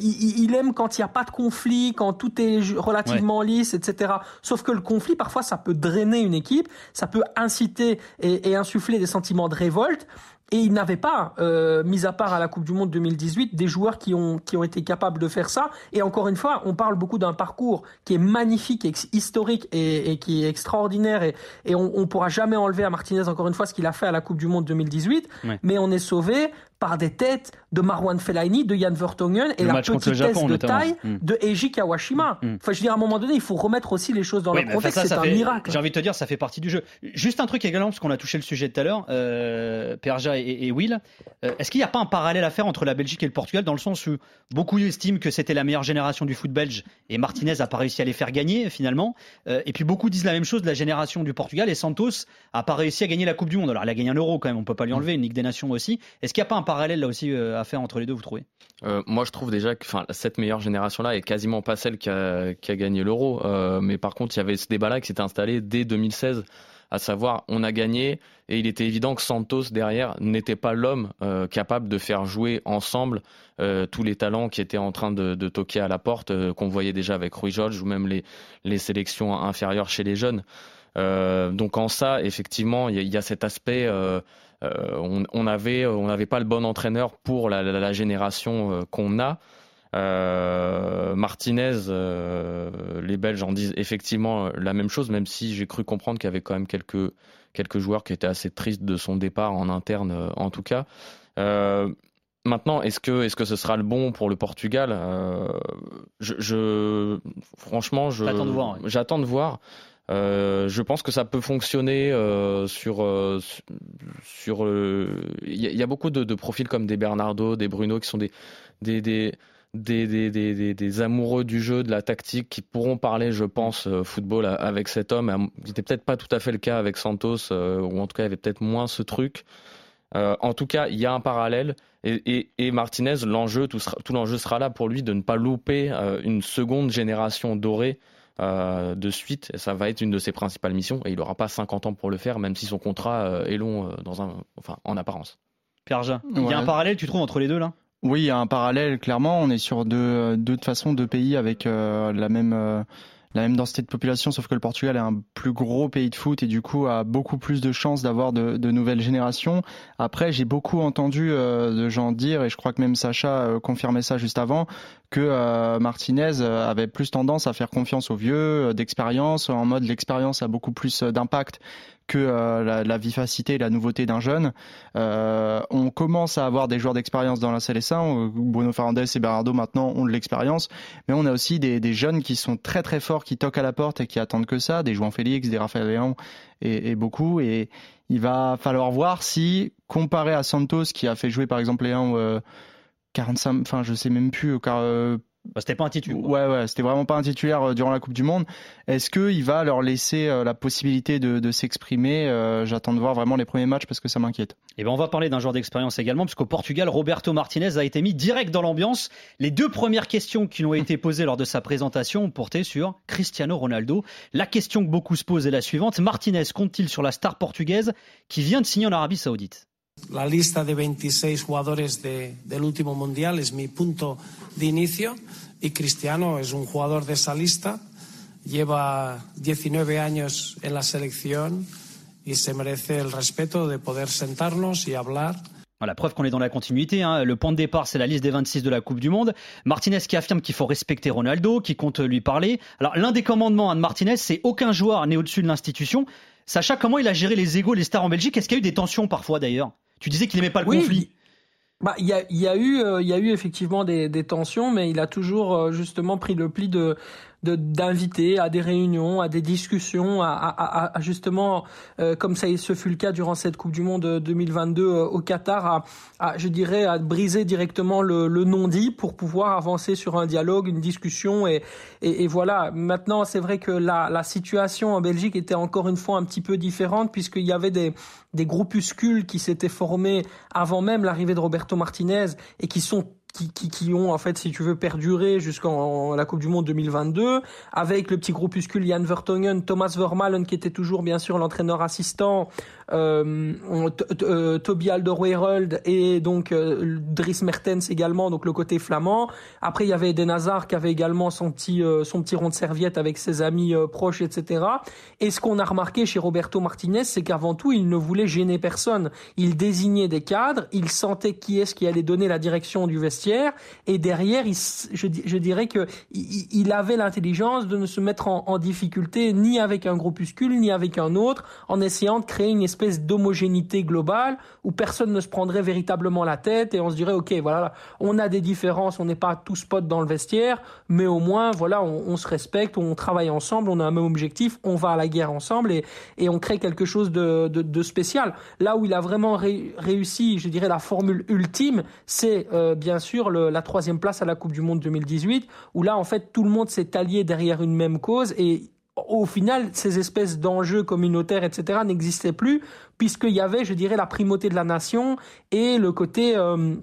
il, il, aime quand il n'y a pas de conflit, quand tout est relativement ouais. lisse, etc. Sauf que le conflit, parfois, ça peut drainer une équipe, ça peut inciter et, et insuffler des sentiments de révolte. Et il n'avait pas, euh, mis à part à la Coupe du Monde 2018, des joueurs qui ont, qui ont été capables de faire ça. Et encore une fois, on parle beaucoup d'un parcours qui est magnifique, et historique et, et qui est extraordinaire. Et, et on ne pourra jamais enlever à Martinez, encore une fois, ce qu'il a fait à la Coupe du Monde 2018. Ouais. Mais on est sauvé par des têtes de Marwan Fellaini, de Jan Vertonghen et le la petite Japon, de taille mm. de Eiji Kawashima. Mm. Enfin, je veux dire, à un moment donné, il faut remettre aussi les choses dans oui, leur contexte. C'est un fait, miracle. J'ai envie de te dire, ça fait partie du jeu. Juste un truc également, parce qu'on a touché le sujet tout à l'heure. Euh, Perja et, et Will, euh, est-ce qu'il n'y a pas un parallèle à faire entre la Belgique et le Portugal dans le sens où beaucoup estiment que c'était la meilleure génération du foot belge et Martinez n'a pas réussi à les faire gagner finalement, euh, et puis beaucoup disent la même chose de la génération du Portugal et Santos a pas réussi à gagner la Coupe du Monde. Alors il a gagné un Euro quand même, on peut pas lui enlever, une Ligue des Nations aussi. Est-ce qu'il n'y a pas un parallèle là aussi euh, à faire entre les deux, vous trouvez? Euh, moi, je trouve déjà que cette meilleure génération-là est quasiment pas celle qui a, gagné l'euro. Euh, mais par contre, il y avait ce débat-là qui s'était installé dès 2016, à savoir, on a gagné, et il était évident que Santos, derrière, n'était pas l'homme capable de faire jouer ensemble tous les talents qui étaient en train de, toquer à la porte, qu'on voyait déjà avec Rui George, ou même les, sélections inférieures chez les jeunes. Donc en ça, effectivement, il y a cet aspect... euh, on on avait on n'avait pas le bon entraîneur pour la, la- la génération euh, qu'on a. Euh, Martinez, euh, les Belges en disent effectivement la même chose, même si j'ai cru comprendre qu'il y avait quand même quelques quelques joueurs qui étaient assez tristes de son départ en interne, euh, en tout cas. Maintenant, est-ce que, est-ce que ce sera le bon pour le Portugal? Je, je- franchement, de voir, ouais. j'attends de voir. Euh, je pense que ça peut fonctionner euh, sur euh, su- sur. Il y, a- beaucoup de, profils comme des Bernardo, des Bruno qui sont des des des des, des, des, amoureux du jeu, de la tactique, qui pourront parler, je pense, football avec cet homme. C'était peut-être pas tout à fait le cas avec Santos, ou en tout cas, il y avait peut-être moins ce truc. En tout cas, il y a un parallèle. Et, Martinez, l'enjeu, tout, l'enjeu sera là pour lui de ne pas louper une seconde génération dorée euh, de suite. Ça va être une de ses principales missions. Et il n'aura pas 50 ans pour le faire, même si son contrat euh, est long euh, dans un, enfin, en apparence. Pierre Jean, il y a un parallèle, tu trouves, entre les deux là? Oui, il y a un parallèle, clairement. On est sur deux, deux de façon deux pays avec euh, la même euh, la même densité de population, sauf que le Portugal est un plus gros pays de foot et du coup a beaucoup plus de chances d'avoir de, de nouvelles générations. Après, j'ai beaucoup entendu euh, de gens dire, et je crois que même Sacha euh, confirmait ça juste avant, que euh, Martinez euh, avait plus tendance à faire confiance aux vieux, euh, d'expérience, en mode l'expérience a beaucoup plus d'impact que euh, la, vivacité et la nouveauté d'un jeune. Euh, on commence à avoir des joueurs d'expérience dans la CLS1. Bruno Fernandes et Bernardo maintenant ont de l'expérience, mais on a aussi des, jeunes qui sont très très forts, qui toquent à la porte et qui attendent que ça, des João Félix, des Leão et, beaucoup. Et il va falloir voir si, comparé à Santos qui a fait jouer par exemple Leão euh, 45, enfin je sais même plus, car Bah, C'était pas un titre. Ouais, ouais, c'était vraiment pas un titulaire euh, durant la Coupe du Monde. Est-ce qu'il va leur laisser euh, la possibilité de, de s'exprimer Euh, J'attends de voir vraiment les premiers matchs parce que ça m'inquiète. Et ben on va parler d'un joueur d'expérience également, puisqu'au Portugal, Roberto Martinez a été mis direct dans l'ambiance. Les deux premières questions qui lui ont été posées lors de sa présentation ont porté sur Cristiano Ronaldo. La question que beaucoup se posent est la suivante Martinez compte-t-il sur la star portugaise qui vient de signer en Arabie Saoudite? La lista de 26 jugadores de- del último mundial es mi punto de inicio y Cristiano es un jugador de esa lista. Lleva 19 años en la selección y se merece el respeto de poder sentarnos y hablar. Voilà, preuve qu'on est dans la continuité. hein. Le point de départ, c'est la liste des 26 de la Coupe du Monde. Martinez qui affirme qu'il faut respecter Ronaldo, qui compte lui parler. Alors, l'un des commandements de Martinez, c'est aucun joueur n'est au-dessus de l'institution. Sacha, comment il a géré les égaux, les stars en Belgique? Est-ce qu'il y a eu des tensions parfois d'ailleurs? Tu disais qu'il n'aimait pas le Oui, conflit. Bah, il y a, il y a eu, euh, il y a eu effectivement des, des tensions, mais il a toujours euh, justement pris le pli de d'inviter à des réunions, à des discussions, à, à, à- justement, euh, comme ça ce fut le cas durant cette Coupe du Monde 2022 euh, au Qatar, à, à, je dirais, à briser directement le, le non-dit pour pouvoir avancer sur un dialogue, une discussion et, et, et voilà. Maintenant, c'est vrai que la, la situation en Belgique était encore une fois un petit peu différente puisqu'il y avait des des groupuscules qui s'étaient formés avant même l'arrivée de Roberto Martinez et qui sont qui, qui, qui ont en fait, si tu veux, perduré jusqu'en la Coupe du Monde 2022, avec le petit groupuscule Jan Vertonghen, Thomas Vermaelen qui était toujours bien sûr l'entraîneur assistant, Toby Alderweireld et donc euh, Dries Mertens également, donc le côté flamand. Après il y avait Eden Hazard qui avait également son petit euh, son petit rond de serviette avec ses amis euh, proches, etc. Et ce qu'on a remarqué chez Roberto Martinez, c'est qu'avant tout il ne voulait gêner personne. Il désignait des cadres, il sentait qui est-ce qui allait donner la direction du vestiaire, et derrière, je, di- je dirais que il avait l'intelligence de ne se mettre en, en difficulté ni avec un groupuscule ni avec un autre, en essayant de créer une espèce espèce d'homogénéité globale où personne ne se prendrait véritablement la tête et on se dirait ok voilà on a des différences, on n'est pas tous potes dans le vestiaire, mais au moins voilà on, se respecte, on travaille ensemble, on a un même objectif, on va à la guerre ensemble et, et on crée quelque chose de, de, spécial. Là où il a vraiment ré, réussi, je dirais la formule ultime, c'est euh, bien sûr la troisième place à la Coupe du Monde 2018 où là en fait tout le monde s'est allié derrière une même cause et au final, ces espèces d'enjeux communautaires, etc., n'existaient plus, puisqu'il y avait, je dirais, la primauté de la nation et le côté euh,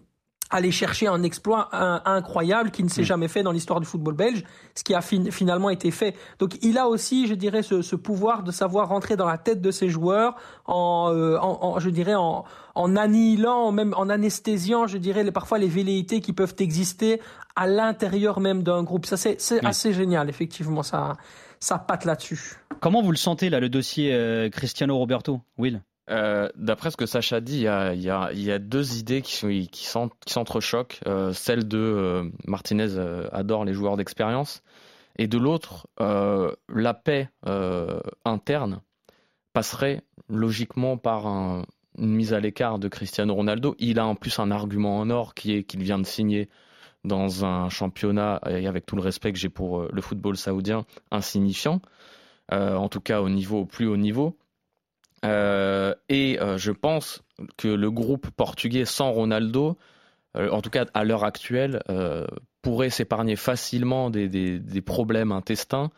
aller chercher un exploit incroyable qui ne s'est mmh. jamais fait dans l'histoire du football belge, ce qui a fin, finalement été fait. Donc il a aussi, je dirais, ce, ce, pouvoir de savoir rentrer dans la tête de ses joueurs en, euh, en, en je dirais, en, en annihilant, même en anesthésiant, je dirais, les, parfois les velléités qui peuvent exister à l'intérieur même d'un groupe. Ça, c'est assez génial, effectivement, ça ça patte là-dessus. Comment vous le sentez là, le dossier euh, Cristiano Roberto, Will? Euh, D'après ce que Sacha dit, il y a, y, a, y a, deux idées qui, qui s'entrechoquent. Euh, celle de euh, Martinez euh, adore les joueurs d'expérience, et de l'autre, euh, la paix interne passerait logiquement par un, une mise à l'écart de Cristiano Ronaldo. Il a en plus un argument en or qui est qu'il vient de signer dans un championnat, et avec tout le respect que j'ai pour euh, le football saoudien, insignifiant, euh, en tout cas au niveau au plus haut niveau. Euh, et je pense que le groupe portugais sans Ronaldo, en tout cas à l'heure actuelle, pourrait s'épargner facilement des, des, problèmes intestins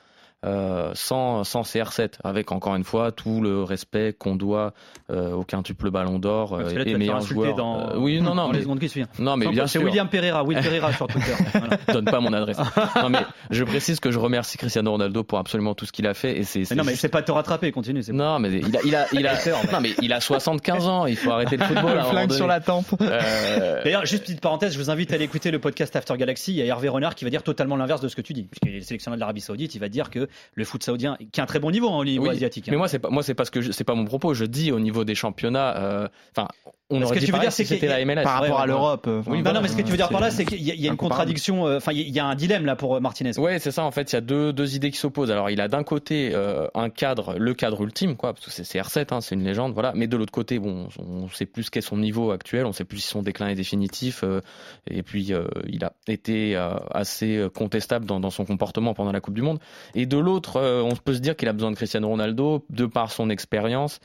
euh, sans, sans CR7, avec encore une fois tout le respect qu'on doit euh, au quintuple Ballon d'Or euh, et meilleur joueur. Dans... Euh, oui, non, non, dans mais, les secondes qui suivent. Non, mais bien C'est. William Pereira, Will Pereira sur Twitter. Voilà. Donne pas mon adresse. non, mais je précise que je remercie Cristiano Ronaldo pour absolument tout ce qu'il a fait et c'est. Non, mais juste... c'est pas te rattraper, continue. Non, mais il a, il a, il a, non, mais il a 75 ans. Il faut arrêter le football. Le flingue sur la tempe. Euh... D'ailleurs, juste petite parenthèse, je vous invite à aller écouter le podcast After Galaxy. Il y a Hervé Renard qui va dire totalement l'inverse de ce que tu dis, puisqu'il est sélectionneur de l'Arabie Saoudite. Il va dire que le foot saoudien, qui a un très bon niveau hein, au niveau oui, asiatique. Hein. Mais moi, c'est pas, moi, c'est parce que c'est pas mon propos. Je dis au niveau des championnats. Enfin, euh, on ce aurait que dit tu veux dire, si c'est c'était la MLS. Par rapport ouais, à l'Europe. Oui, enfin, bah non, mais ce que tu veux dire par là, c'est qu'il y a, il y a une contradiction. euh, Enfin, il y a un dilemme là pour euh, Martinez. Ouais, c'est ça. En fait, il y a deux, deux idées qui s'opposent. Alors, il a d'un côté euh, un cadre, le cadre ultime, quoi, parce que c'est CR7, hein, c'est une légende, voilà. Mais de l'autre côté, bon, on sait plus qu'est son niveau actuel, on sait plus si son déclin est définitif. Euh, et puis, euh, il a été euh, assez contestable dans, dans, son comportement pendant la Coupe du Monde. Et de l'autre, euh, on peut se dire qu'il a besoin de Cristiano Ronaldo de par son expérience.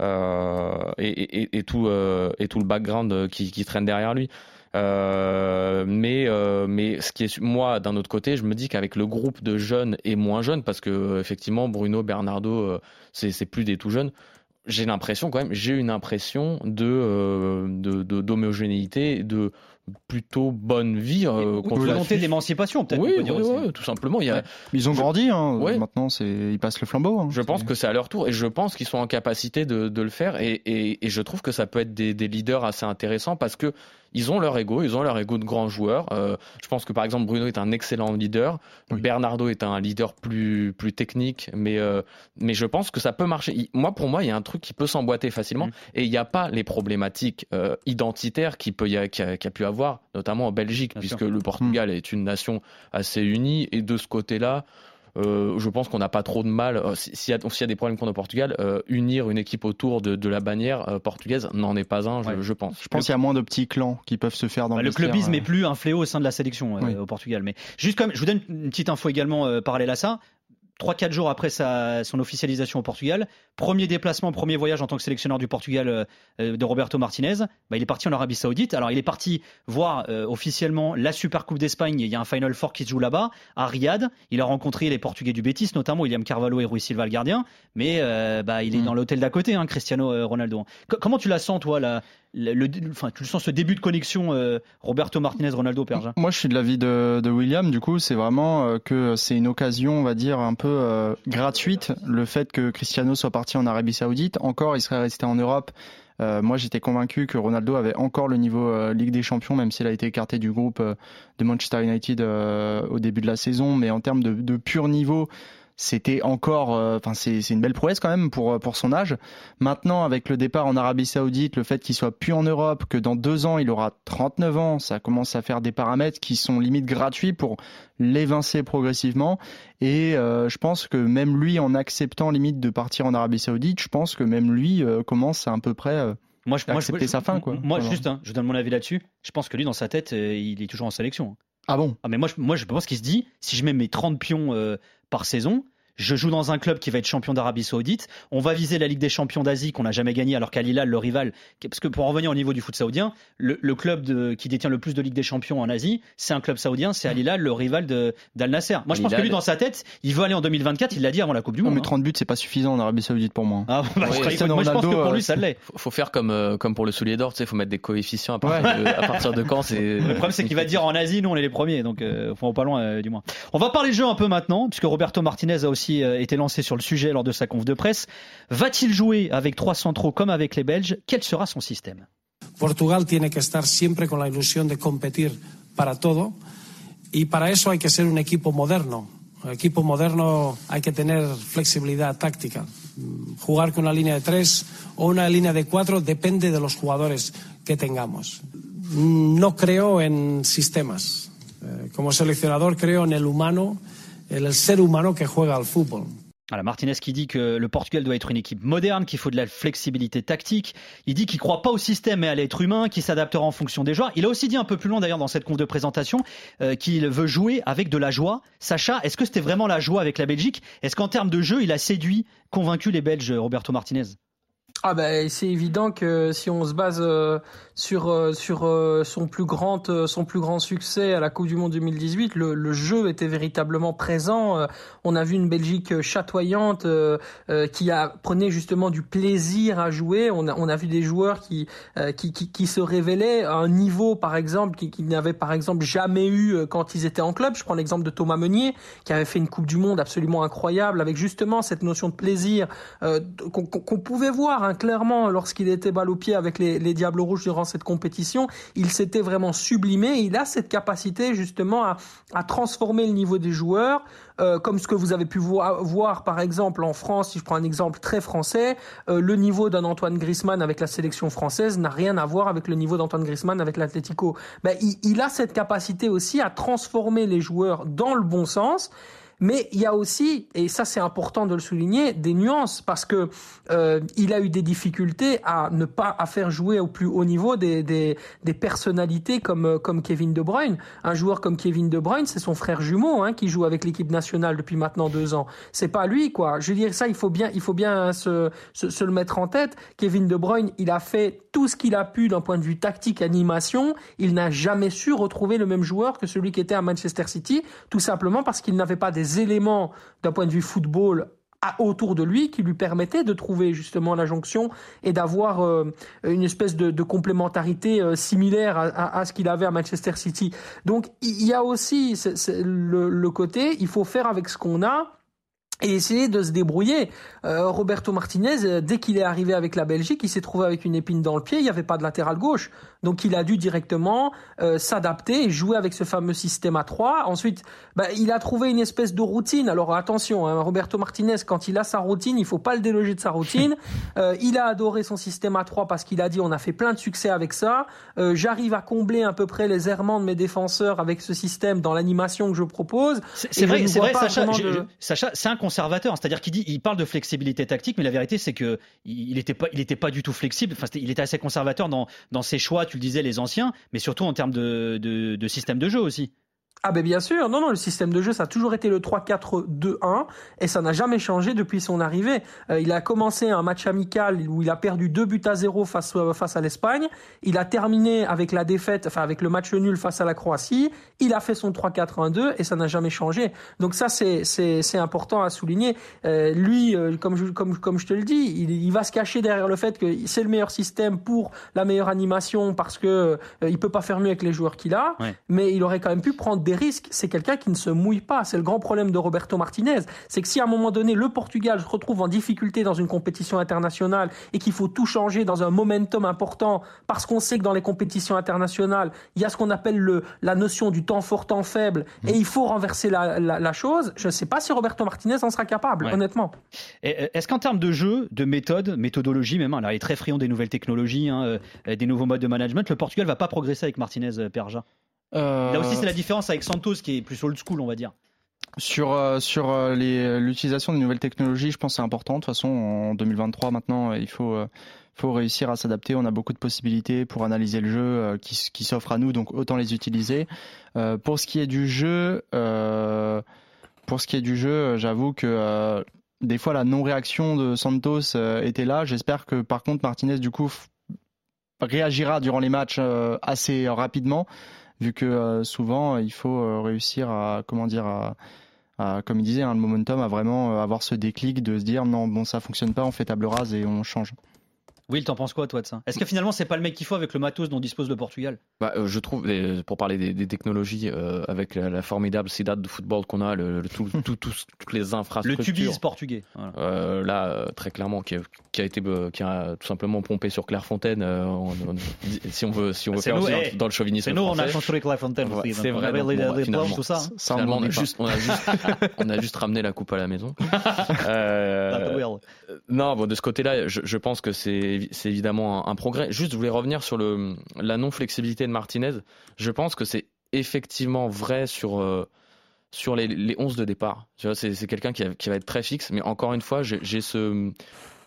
Euh, et, tout, euh, et tout le background qui, qui traîne derrière lui. Euh, mais, euh, mais ce qui est moi d'un autre côté, je me dis qu'avec le groupe de jeunes et moins jeunes, parce que effectivement Bruno, Bernardo, euh, c'est plus des tout jeunes. J'ai l'impression quand même, j'ai une impression de euh, d'homogénéité, de, de plutôt bonne vie. Euh, une volonté d'émancipation, peut-être. Oui, oui, oui, tout simplement. Il y a... ouais. Ils ont grandi. Hein. Ouais. Maintenant, ils passent le flambeau. Hein. Je pense que c'est à leur tour et je pense qu'ils sont en capacité de, de le faire et, et, et, je trouve que ça peut être des, des leaders assez intéressants parce que ils ont leur ego, ils ont leur ego de grands joueurs. Euh, je pense que par exemple Bruno est un excellent leader, oui. Bernardo est un leader plus plus technique, mais euh, mais je pense que ça peut marcher. Il, moi pour moi il y a un truc qui peut s'emboîter facilement mmh. et il n'y a pas les problématiques euh, identitaires qui peut y a, qui a, qui a, pu avoir, notamment en Belgique, Bien puisque sûr. le Portugal mmh. est une nation assez unie et de ce côté-là. Euh, je pense qu'on n'a pas trop de mal, euh, s'il y, a, y, a des problèmes qu'on a au Portugal, euh, unir une équipe autour de, de la bannière euh, portugaise n'en est pas un, je, ouais. je pense. Je pense qu'il y a moins de petits clans qui peuvent se faire dans bah, le Le clubisme n'est plus un fléau au sein de la sélection oui. au Portugal. Mais juste comme, je vous donne une petite info également parallèle à ça. 3-4 jours après sa, son officialisation au Portugal, premier déplacement, premier voyage en tant que sélectionneur du Portugal euh, de Roberto Martinez, bah, il est parti en Arabie Saoudite. Alors il est parti voir euh, officiellement la Super Coupe d'Espagne. Il y a un Final Four qui se joue là-bas, à Riyad. Il a rencontré les Portugais du Betis, notamment William Carvalho et Rui Silva le gardien. Mais euh, bah, il est mmh. dans l'hôtel d'à côté, hein, Cristiano euh, Ronaldo. C comment tu la sens toi la, le, enfin, tu le sens ce début de connexion euh, Roberto Martinez Ronaldo Perja Moi je suis de l'avis de, de William. Du coup c'est vraiment euh, que c'est une occasion on va dire un peu euh, gratuite le fait que Cristiano soit parti en Arabie Saoudite. Encore il serait resté en Europe. Moi, j'étais convaincu que Ronaldo avait encore le niveau Ligue des Champions, même s'il a été écarté du groupe de Manchester United au début de la saison. Mais en termes de, de pur niveau, c'était encore, euh, enfin c'est c'est une belle prouesse quand même pour pour son âge. Maintenant, avec le départ en Arabie Saoudite, le fait qu'il soit plus en Europe, que dans deux ans il aura 39 ans, ça commence à faire des paramètres qui sont limite gratuits pour l'évincer progressivement. Et euh, je pense que même lui, en acceptant limite de partir en Arabie Saoudite, je pense que même lui euh, commence à un peu près euh, Moi, je, moi, je- sa fin, quoi. Moi, juste, hein, je donne mon avis là-dessus. Je pense que lui, dans sa tête, euh, il est toujours en sélection. Ah bon? Ah, mais moi, je, moi, je pense qu'il se dit, si je mets mes 30 pions euh, par saison, je joue dans un club qui va être champion d'Arabie Saoudite. On va viser la Ligue des champions d'Asie qu'on n'a jamais gagné, alors qu'Al Hilal, le rival, parce que pour en revenir au niveau du foot saoudien, le, le club de- qui détient le plus de Ligue des champions en Asie, c'est un club saoudien, c'est Al Hilal, le rival d'Al Nasser. Moi, je pense que lui, dans sa tête, il veut aller en 2024. Il l'a dit avant la Coupe du Non, Monde. mais hein. 30 buts, c'est pas suffisant en Arabie Saoudite pour moi. Ah, bah, je, Oui, Cristiano moi, je pense que pour lui, euh, ça l'est. Faut, faut faire comme, euh, comme pour le soulier d'or, tu sais, faut mettre des coefficients à partir, Ouais. de, à partir de quand c'est. Le problème, c'est qu'il va dire en Asie, nous, on est les premiers, donc euh, faut pas loin, euh, du moins. On va parler de jeu un peu maintenant, puisque Roberto Martinez a aussi euh, été lancé sur le sujet lors de sa conf de presse. Va-t-il jouer avec trois centraux comme avec les Belges Quel sera son système Portugal tiene que estar siempre con la ilusión de competir para todo y para eso hay que ser un equipo moderno. Un equipo moderno hay que tener flexibilidad táctica. Jugar con una línea de tres o una línea de cuatro depende de los jugadores que tengamos. No creo en sistemas. Eh, Como seleccionador creo en el humano, el ser humano que juega al fútbol. Martinez qui dit que le Portugal doit être une équipe moderne, qu'il faut de la flexibilité tactique. Il dit qu'il croit pas au système mais à l'être humain, qu'il s'adaptera en fonction des joueurs. Il a aussi dit un peu plus loin d'ailleurs dans cette conf de présentation euh, qu'il veut jouer avec de la joie. Sacha, est-ce que c'était vraiment la joie avec la Belgique? Est-ce qu'en termes de jeu, il a séduit, convaincu les Belges, Roberto Martinez? Ah ben c'est évident que si on se base euh, sur euh, sur euh, son plus grand euh, son plus grand succès à la Coupe du Monde 2018, le, le jeu était véritablement présent. Euh, on a vu une Belgique chatoyante euh, qui a prenait justement du plaisir à jouer. On a on a vu des joueurs qui qui, qui qui se révélaient à un niveau par exemple qui, qui n'avaient par exemple jamais eu quand ils étaient en club. Je prends l'exemple de Thomas Meunier qui avait fait une Coupe du Monde absolument incroyable avec justement cette notion de plaisir qu'on qu'on pouvait voir clairement lorsqu'il était balle au pied avec les, les Diables Rouges durant cette compétition. Il s'était vraiment sublimé. Il a cette capacité justement à, transformer le niveau des joueurs, euh, comme ce que vous avez pu voir, par exemple en France, si je prends un exemple très français, euh, le niveau d'un Antoine Griezmann avec la sélection française n'a rien à voir avec le niveau d'Antoine Griezmann avec l'Atlético. Ben, il a cette capacité aussi à transformer les joueurs dans le bon sens. Mais il y a aussi, et ça c'est important de le souligner, des nuances parce que euh, il a eu des difficultés à ne pas à faire jouer au plus haut niveau des, des, des personnalités comme euh, comme Kevin De Bruyne. Un joueur comme Kevin De Bruyne, c'est son frère jumeau hein, qui joue avec l'équipe nationale depuis maintenant deux ans. C'est pas lui quoi. Je veux dire ça, il faut bien il faut bien se, se, se le mettre en tête. Kevin De Bruyne, il a fait tout ce qu'il a pu d'un point de vue tactique, animation. Il n'a jamais su retrouver le même joueur que celui qui était à Manchester City, tout simplement parce qu'il n'avait pas des éléments d'un point de vue football autour de lui qui lui permettaient de trouver justement la jonction et d'avoir euh, une espèce de, complémentarité euh, similaire à, ce qu'il avait à Manchester City. Donc il y a aussi le côté, il faut faire avec ce qu'on a et essayer de se débrouiller. Euh, Roberto Martinez, euh, dès qu'il est arrivé avec la Belgique, il s'est trouvé avec une épine dans le pied, il n'y avait pas de latéral gauche. Donc il a dû directement euh, s'adapter et jouer avec ce fameux système à 3. Ensuite, bah, il a trouvé une espèce de routine. Alors attention, hein, Roberto Martinez, quand il a sa routine, il faut pas le déloger de sa routine. Euh, il a adoré son système à 3 parce qu'il a dit on a fait plein de succès avec ça. Euh, J'arrive à combler à peu près les errements de mes défenseurs avec ce système dans l'animation que je propose. C'est vrai, ne c'est vrai, Sacha. de- Sacha, c'est un conservateur, c'est-à-dire qu'il dit, il parle de flexibilité tactique, mais la vérité c'est que il il était pas, il pas du tout flexible. Enfin, il était assez conservateur dans dans ses choix. Tu le disais, les anciens, mais surtout en termes de, de, de système de jeu aussi. Ah ben bien sûr, non non, le système de jeu ça a toujours été le 3-4-2-1 et ça n'a jamais changé depuis son arrivée. Euh, il a commencé un match amical où il a perdu deux buts à zéro face euh, face à l'Espagne. Il a terminé avec la défaite, enfin avec le match nul face à la Croatie. Il a fait son 3-4-1-2 et ça n'a jamais changé. Donc ça c'est c'est c'est important à souligner. Euh, lui, euh, comme je comme comme je te le dis, il, il va se cacher derrière le fait que c'est le meilleur système pour la meilleure animation parce que il peut pas faire mieux avec les joueurs qu'il a Ouais. mais il aurait quand même pu prendre des risques, c'est quelqu'un qui ne se mouille pas. C'est le grand problème de Roberto Martinez. C'est que si à un moment donné, le Portugal se retrouve en difficulté dans une compétition internationale et qu'il faut tout changer dans un momentum important, parce qu'on sait que dans les compétitions internationales, il y a ce qu'on appelle le, la notion du temps fort, temps faible, et il faut renverser la, la, la chose, je ne sais pas si Roberto Martinez en sera capable, Ouais. honnêtement. Euh, Est-ce qu'en termes de jeu, de méthode, méthodologie même, hein, alors il est très friand des nouvelles technologies, hein, euh, des nouveaux modes de management, le Portugal va pas progresser avec Martinez euh, Perja? Euh, Là aussi, c'est la différence avec Santos qui est plus old school, on va dire. Sur, euh, sur euh, l'utilisation des nouvelles technologies, je pense que c'est important. De toute façon, en 2023, maintenant, il faut, faut réussir à s'adapter. On a beaucoup de possibilités pour analyser le jeu qui, s- qui s'offrent à nous, donc autant les utiliser. Euh, pour ce qui est du jeu, euh, pour ce qui est du jeu, j'avoue que euh, des fois la non-réaction de Santos euh, était là. J'espère que par contre Martinez du coup réagira durant les matchs euh, assez rapidement, vu que euh, souvent il faut euh, réussir à comment dire à, à, comme il disait, hein, le momentum, à vraiment euh, avoir ce déclic de se dire non bon ça fonctionne pas, on fait table rase et on change. Will, t'en penses quoi, toi, de ça? Est-ce que finalement, c'est pas le mec qu'il faut avec le matos dont dispose le Portugal? Bah, euh, je trouve, euh, pour parler des, des technologies, euh, avec la, la formidable cidade de football qu'on a, le, le- tout, tout- tout- toutes les Le infrastructures. tubis portugais. voilà. Euh, là, euh, très clairement, qui a, qui a été, euh, qui a tout simplement pompé sur Clairefontaine. euh, on- on- si on veut, si on veut faire nous, aussi eh, dans, le chauvinisme C'est nous, on a construit Clairefontaine Ouais, aussi. c'est on vrai, avait les, bon, les tout ça. Ça, on on a juste, on a juste, on a juste ramené la coupe à la maison. Euh, non, bon, de ce côté-là, je, je pense que c'est c'est évidemment un, progrès. Juste, je voulais revenir sur la non-flexibilité de Martinez. Je pense que c'est effectivement vrai sur, euh, sur les, les 11 de départ. C'est quelqu'un qui, va être très fixe, mais encore une fois, j'ai j'ai ce.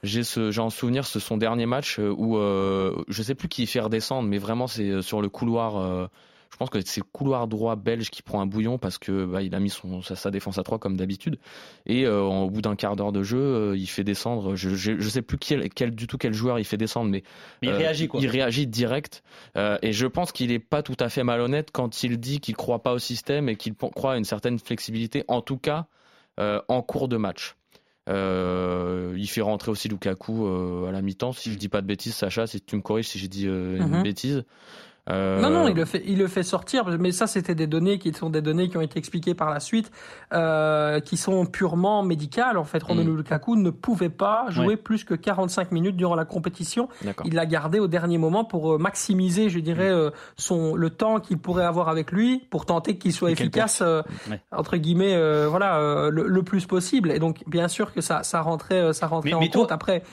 J'ai ce, j'ai en souvenir ce son dernier match euh, où euh, je sais plus qui fait redescendre, mais vraiment c'est euh, sur le couloir. Je pense que c'est le couloir droit belge qui prend un bouillon parce que bah, il a mis son, sa, sa défense à 3 comme d'habitude. Et euh, au bout d'un quart d'heure de jeu, euh, il fait descendre. Je, je, je sais plus quel, quel du tout quel joueur il fait descendre, mais Mais il euh, réagit, quoi. Il réagit direct. Euh, et je pense qu'il est pas tout à fait malhonnête quand il dit qu'il croit pas au système et qu'il croit à une certaine flexibilité, en tout cas euh, en cours de match. Euh, il fait rentrer aussi Lukaku euh, à la mi-temps. Si je dis pas de bêtises, Sacha, si tu me corriges si j'ai dit euh, une Mhm. bêtise. Euh, Non, non, il le fait, il le fait sortir, mais ça, c'était des données qui sont des données qui ont été expliquées par la suite, euh, qui sont purement médicales. En fait, Romelu Lukaku ne pouvait pas jouer Ouais. plus que 45 minutes durant la compétition. Il l'a gardé au dernier moment pour euh, maximiser, je dirais, euh, son le temps qu'il pourrait avoir avec lui pour tenter qu'il soit efficace, euh, Ouais. entre guillemets, euh, voilà, euh, le, le plus possible. Et donc, bien sûr que ça, ça rentrait, ça rentrait Mais- en mais toi- compte. Après,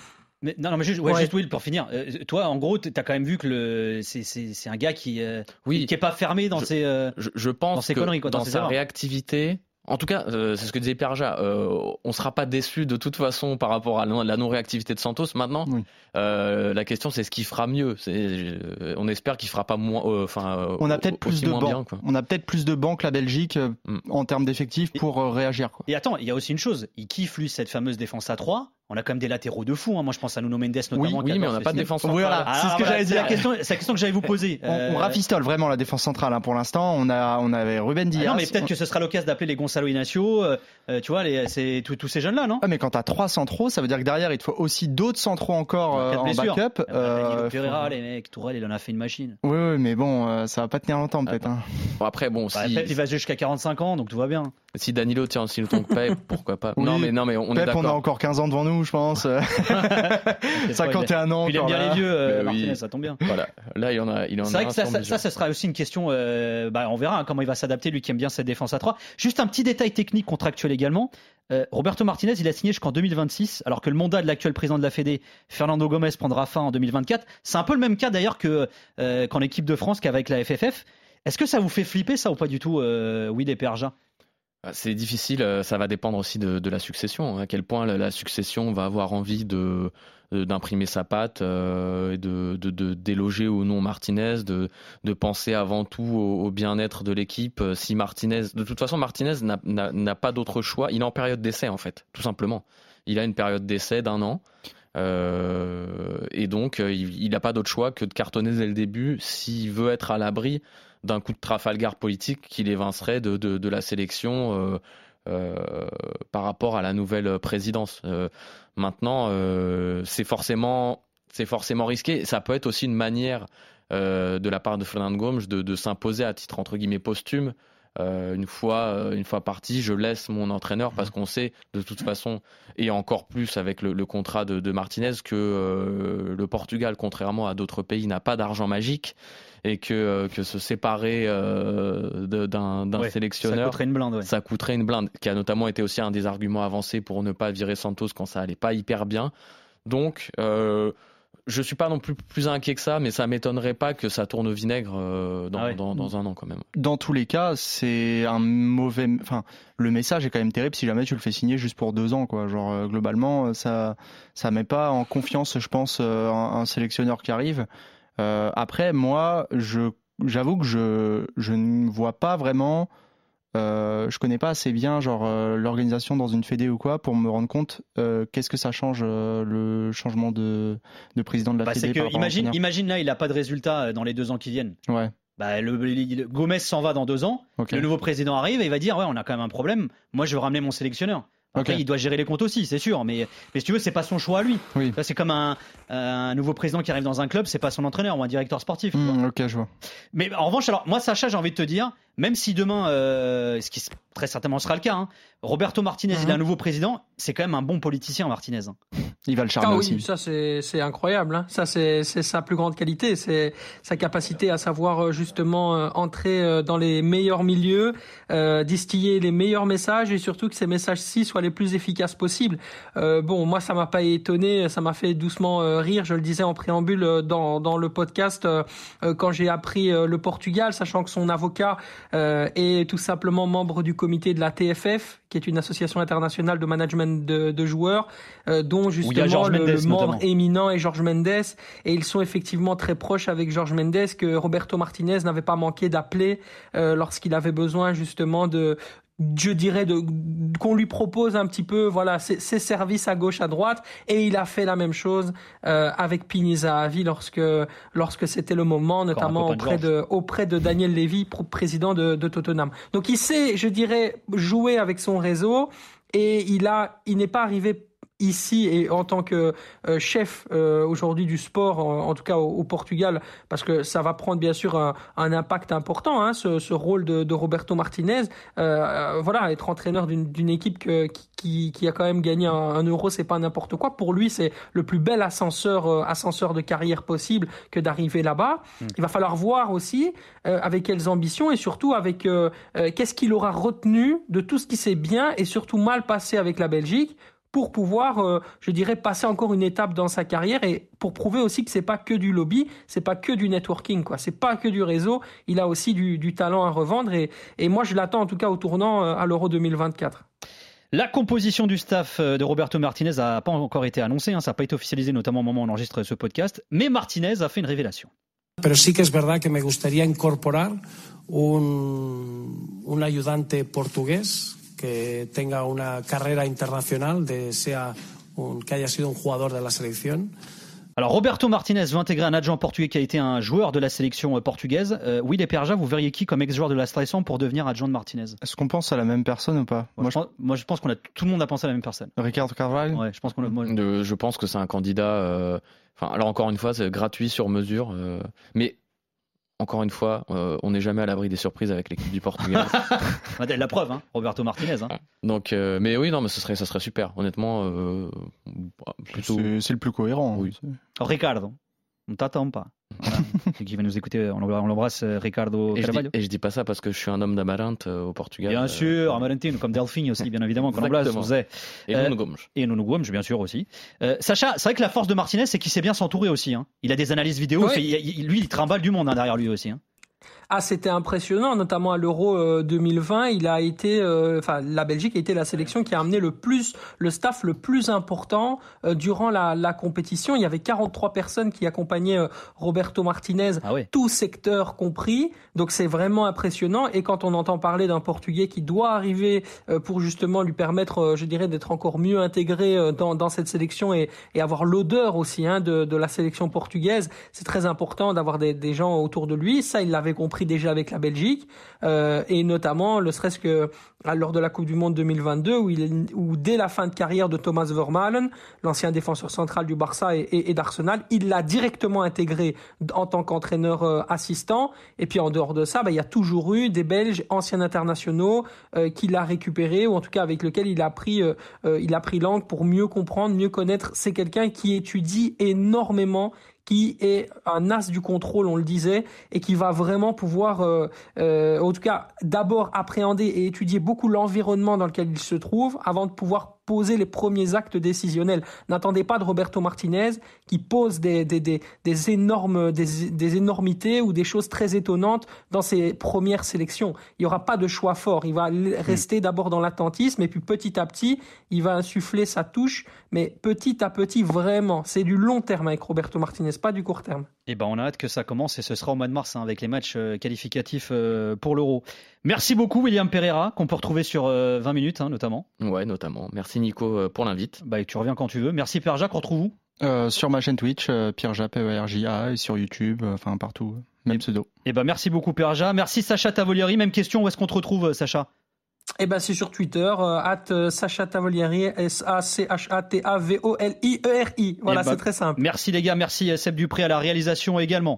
Mais, non, non, mais juste, ouais, Ouais. juste Will, pour finir. euh, toi, en gros, t'as quand même vu que le, c'est, c'est, c'est un gars qui, euh, Oui. qui est pas fermé dans Je- ses. euh, je, je Dans pense ses que conneries, quoi, dans dans ses sa erreurs. réactivité, en tout cas, euh, c'est ce que disait Perja, euh, on sera pas déçu de toute façon par rapport à la non-réactivité de Santos. Maintenant, Oui. euh, la question c'est ce qu'il fera mieux. C'est, euh, on espère qu'il fera pas moins, euh, enfin, euh, On a peut-être plus de bien, bancs. quoi. On a peut-être plus de bancs que la Belgique euh, Mm. en termes d'effectifs pour euh, réagir. Quoi. Et attends, il y a aussi une chose. Il kiffe, lui, cette fameuse défense à 3. On a quand même des latéraux de fou. hein. Moi, je pense à Nuno Mendes notamment. Oui, oui, mais on n'a pas de défense centrale. voilà. Ah, C'est ce que voilà, j'allais dire. la question, c'est la question que j'allais vous poser. On, Euh, on rafistole vraiment la défense centrale hein, pour l'instant. On a, on avait Ruben ah Diaz. non, mais peut-être que ce sera l'occasion d'appeler les Gonzalo Inacio. euh, euh, tu vois, les, tous ces jeunes-là, non? Ah, mais quand t'as trois centraux, ça veut dire que derrière il te faut aussi d'autres centraux encore euh, en blessures. backup. Ah bah, Euh, Pereira, faut- les mecs, Tourelle, il en a fait une machine. Oui, oui, mais bon, euh, ça va pas tenir longtemps peut-être. hein. Bon, après, bon, Bah, si, Pep, il va jusqu'à 45 ans, donc tout va bien. si Danilo tient aussi le ton que Pep, pourquoi pas. Non, mais non, mais on est Pep, on a d'accord. encore 15 ans devant nous, je pense. 51 ans. Il aime bien là. les vieux, euh, oui. Martinez, ça tombe bien. Voilà, là il en a, il en C'est a vrai que ça, ça, sera aussi une question. euh, bah, on verra hein, comment il va s'adapter, lui qui aime bien cette défense à 3. Juste un petit détail technique contractuel également. Euh, Roberto Martinez, il a signé jusqu'en 2026, alors que le mandat de l'actuel président de la Fédé, Fernando Gomez, prendra fin en 2024. C'est un peu le même cas d'ailleurs que euh, qu'en équipe de France qu'avec la FFF. Est-ce que ça vous fait flipper ça ou pas du tout, euh, oui, des C'est difficile, euh, ça va dépendre aussi de, la succession. hein. À quel point la, succession va avoir envie de- d'imprimer sa patte euh, et de, déloger ou non Martinez, de, penser avant tout au, bien-être de l'équipe. Euh, Si Martinez, de toute façon, Martinez n'a- pas d'autre choix. Il est en période d'essai en fait, tout simplement. Il a une période d'essai d'un an. Euh, et donc, euh, il n'a pas d'autre choix que de cartonner dès le début s'il veut être à l'abri d'un coup de Trafalgar politique qui l'évincerait de, la sélection euh, euh, par rapport à la nouvelle présidence. Euh, maintenant, c'est forcément, forcément risqué. Ça peut être aussi une manière de la part de Fernand Gomes de, de s'imposer à titre entre guillemets posthume euh, une fois euh, une fois parti, je laisse mon entraîneur parce qu'on sait de toute façon et encore plus avec le, le contrat de, de, Martinez que euh, le Portugal, contrairement à d'autres pays, n'a pas d'argent magique et que que se séparer euh, d'un ouais, sélectionneur, ça coûterait une blinde, ouais. ça coûterait une blinde, qui a notamment été aussi un des arguments avancés pour ne pas virer Santos quand ça allait pas hyper bien. Donc je suis pas non plus plus inquiet que ça, mais ça m'étonnerait pas que ça tourne au vinaigre euh, dans, Ah ouais. dans, dans un an quand même. Dans tous les cas, c'est un mauvais. Enfin, le message est quand même terrible si jamais tu le fais signer juste pour deux ans, quoi. Genre euh, globalement, ça ça met pas en confiance, je pense, euh, un, un sélectionneur qui arrive. Euh, après, moi, je j'avoue que je je ne vois pas vraiment. Euh, je connais pas assez bien genre euh, l'organisation dans une fédé ou quoi pour me rendre compte euh, qu'est-ce que ça change euh, le changement de, de président de la Bah, fédé. que imagine, imagine là, il a pas de résultat dans les deux ans qui viennent. Ouais. Bah, le, le- le- Gomez s'en va dans deux ans. Le nouveau président arrive et il va dire ouais, on a quand même un problème. Moi, je veux ramener mon sélectionneur. Après, il doit gérer les comptes aussi, c'est sûr. Mais, mais si tu veux, c'est pas son choix à lui. Oui. C'est comme un, un nouveau président qui arrive dans un club, c'est pas son entraîneur ou un directeur sportif. Hmm, ok, je vois. Mais en revanche, alors moi, Sacha, j'ai envie de te dire, même si demain, euh, ce qui très certainement sera le cas, hein, Roberto Martinez, il est un nouveau président, c'est quand même un bon politicien, Martinez. hein. Il va le Ah charmer oui, aussi. ça c'est incroyable. Hein. Ça c'est sa plus grande qualité, c'est sa capacité à savoir euh, justement euh, entrer euh, dans les meilleurs milieux, euh, distiller les meilleurs messages et surtout que ces messages-ci soient les plus efficaces possibles. Euh, bon, moi ça m'a pas étonné, ça m'a fait doucement rire. Je le disais en préambule dans dans le podcast quand j'ai appris le Portugal, sachant que son avocat euh, est tout simplement membre du comité de la TFF, qui est une association internationale de management de, de joueurs, euh, dont justement le, Mendes, le membre notamment. éminent est Georges Mendes, et ils sont effectivement très proches avec Georges Mendes que Roberto Martinez n'avait pas manqué d'appeler euh, lorsqu'il avait besoin justement de je dirais de qu'on lui propose un petit peu voilà ses, ses services à gauche à droite. Et il a fait la même chose euh, avec Pini Zahavi lorsque lorsque c'était le moment notamment de auprès de auprès de Daniel Levy pr- président de, de Tottenham. Donc il sait je dirais jouer avec son réseau. Et il a il n'est pas arrivé ici et en tant que euh, chef euh, aujourd'hui du sport, en, tout cas au, Portugal, parce que ça va prendre bien sûr un, un impact important, hein, ce, ce rôle de, de Roberto Martinez. Euh, euh, voilà, être entraîneur d'une d'une équipe que, qui, qui a quand même gagné un, un euro, c'est pas n'importe quoi. Pour lui, c'est le plus bel ascenseur, euh, ascenseur de carrière possible que d'arriver là-bas. Il va falloir voir aussi euh, avec quelles ambitions et surtout avec euh, qu'est-ce qu'il aura retenu de tout ce qui s'est bien et surtout mal passé avec la Belgique pour pouvoir, euh, je dirais, passer encore une étape dans sa carrière et pour prouver aussi que c'est pas que du lobby, c'est pas que du networking, quoi. C'est pas que du réseau. Il a aussi du, du talent à revendre et, et moi je l'attends en tout cas au tournant euh, à l'Euro 2024. La composition du staff euh, de Roberto Martinez n'a pas encore été annoncée, hein, ça n'a pas été officialisé, notamment au moment où on enregistre ce podcast, mais Martinez a fait une révélation. Pero sí que es verdad que me gustaría incorporar un, un ayudante portugués que tenga una carrera internacional, de, sea un, que haya sido un jugador de la selección. Alors Roberto Martinez va intégrer un adjoint portugais qui a été un joueur de la sélection euh, portugaise. Euh, Will et Perja, vous verriez qui comme ex-joueur de la sélection pour devenir adjoint de Martinez? Est-ce qu'on pense à la même personne ou pas? Moi, je pense, moi, je pense qu'on a tout le monde a pensé à la même personne. Ricardo Carvalho? Ouais, je pense qu'on a, moi- je pense que c'est un candidat. euh, Enfin, alors encore une fois, c'est gratuit sur mesure, euh, mais encore une fois, euh, on n'est jamais à l'abri des surprises avec l'équipe du Portugal. la preuve, hein, Roberto Martinez. hein. Donc, euh, mais oui, non, mais ce serait, ça serait super. Honnêtement, euh, plutôt. C'est le plus cohérent. Oui. Ricardo, on t'attend pas. Voilà. Qui va nous écouter, on l'embrasse- euh, Ricardo Et je, dis, et je dis pas ça parce que je suis un homme d'Amarante euh, au Portugal. Bien euh, sûr, Amarantino, comme Delphine aussi, bien évidemment, qu'on embrasse. Et Euh, Nuno Gomes. Et Nuno Gomes, bien sûr aussi. Euh, Sacha, c'est vrai que la force de Martinez, c'est qu'il sait bien s'entourer aussi. hein. Il a des analyses vidéo. Ouais. il fait- il- il- lui, il trimballe du monde hein, derrière lui aussi. hein. Ah, c'était impressionnant, notamment à l'Euro euh, 2020. Il a été, euh, enfin, la Belgique a été la sélection qui a amené le plus, le staff le plus important euh, durant la, la compétition. Il y avait 43 personnes qui accompagnaient euh, Roberto Martinez, Ah ouais. tout secteur compris. Donc c'est vraiment impressionnant. Et quand on entend parler d'un Portugais qui doit arriver euh, pour justement lui permettre, euh, je dirais, d'être encore mieux intégré euh, dans, dans cette sélection et, et avoir l'odeur aussi hein, de, de la sélection portugaise, c'est très important d'avoir des, des gens autour de lui. Ça, il l'avait compris déjà avec la Belgique, euh, et notamment le serait-ce que lors de la Coupe du Monde 2022, où, il, où dès la fin de carrière de Thomas Vermaelen, l'ancien défenseur central du Barça et, d'Arsenal, il l'a directement intégré en tant qu'entraîneur euh, assistant. Et puis en dehors de ça, bah, il y a toujours eu des Belges anciens internationaux euh, qu'il a récupéré ou en tout cas avec lequel il a pris, euh, il a pris langue pour mieux comprendre, mieux connaître. C'est quelqu'un qui étudie énormément qui est un as du contrôle, on le disait, et qui va vraiment pouvoir, euh, euh, en tout cas, d'abord appréhender et étudier beaucoup l'environnement dans lequel il se trouve avant de pouvoir poser les premiers actes décisionnels. N'attendez pas de Roberto Martinez qui pose des, des, des, des énormes, des, des, énormités ou des choses très étonnantes dans ses premières sélections. Il n'y aura pas de choix fort. Il va rester d'abord dans l'attentisme et puis petit à petit, il va insuffler sa touche, mais petit à petit, vraiment. C'est du long terme avec Roberto Martinez, pas du court terme. Et eh ben on a hâte que ça commence et ce sera au mois de mars hein, avec les matchs euh, qualificatifs euh, pour l'Euro. Merci beaucoup William Pereira qu'on peut retrouver sur euh, 20 minutes hein, notamment. Ouais, notamment. Merci Nico euh, pour l'invite. Bah, et tu reviens quand tu veux. Merci Pierre Jacques, on retrouve où euh, Sur ma chaîne Twitch, euh, Pierre Jacques P-E-R-J-A et sur YouTube, enfin partout, même pseudo. Et ben merci beaucoup Pierre Jacques. Merci Sacha Tavolieri. Même question, où est-ce qu'on te retrouve Sacha? Eh ben c'est sur Twitter, euh, at Sacha Tavolieri, S-A-C-H-A-T-A-V-O-L-I-E-R-I. Voilà, Eh ben, c'est très simple. Merci les gars, merci Seb Dupré à la réalisation également.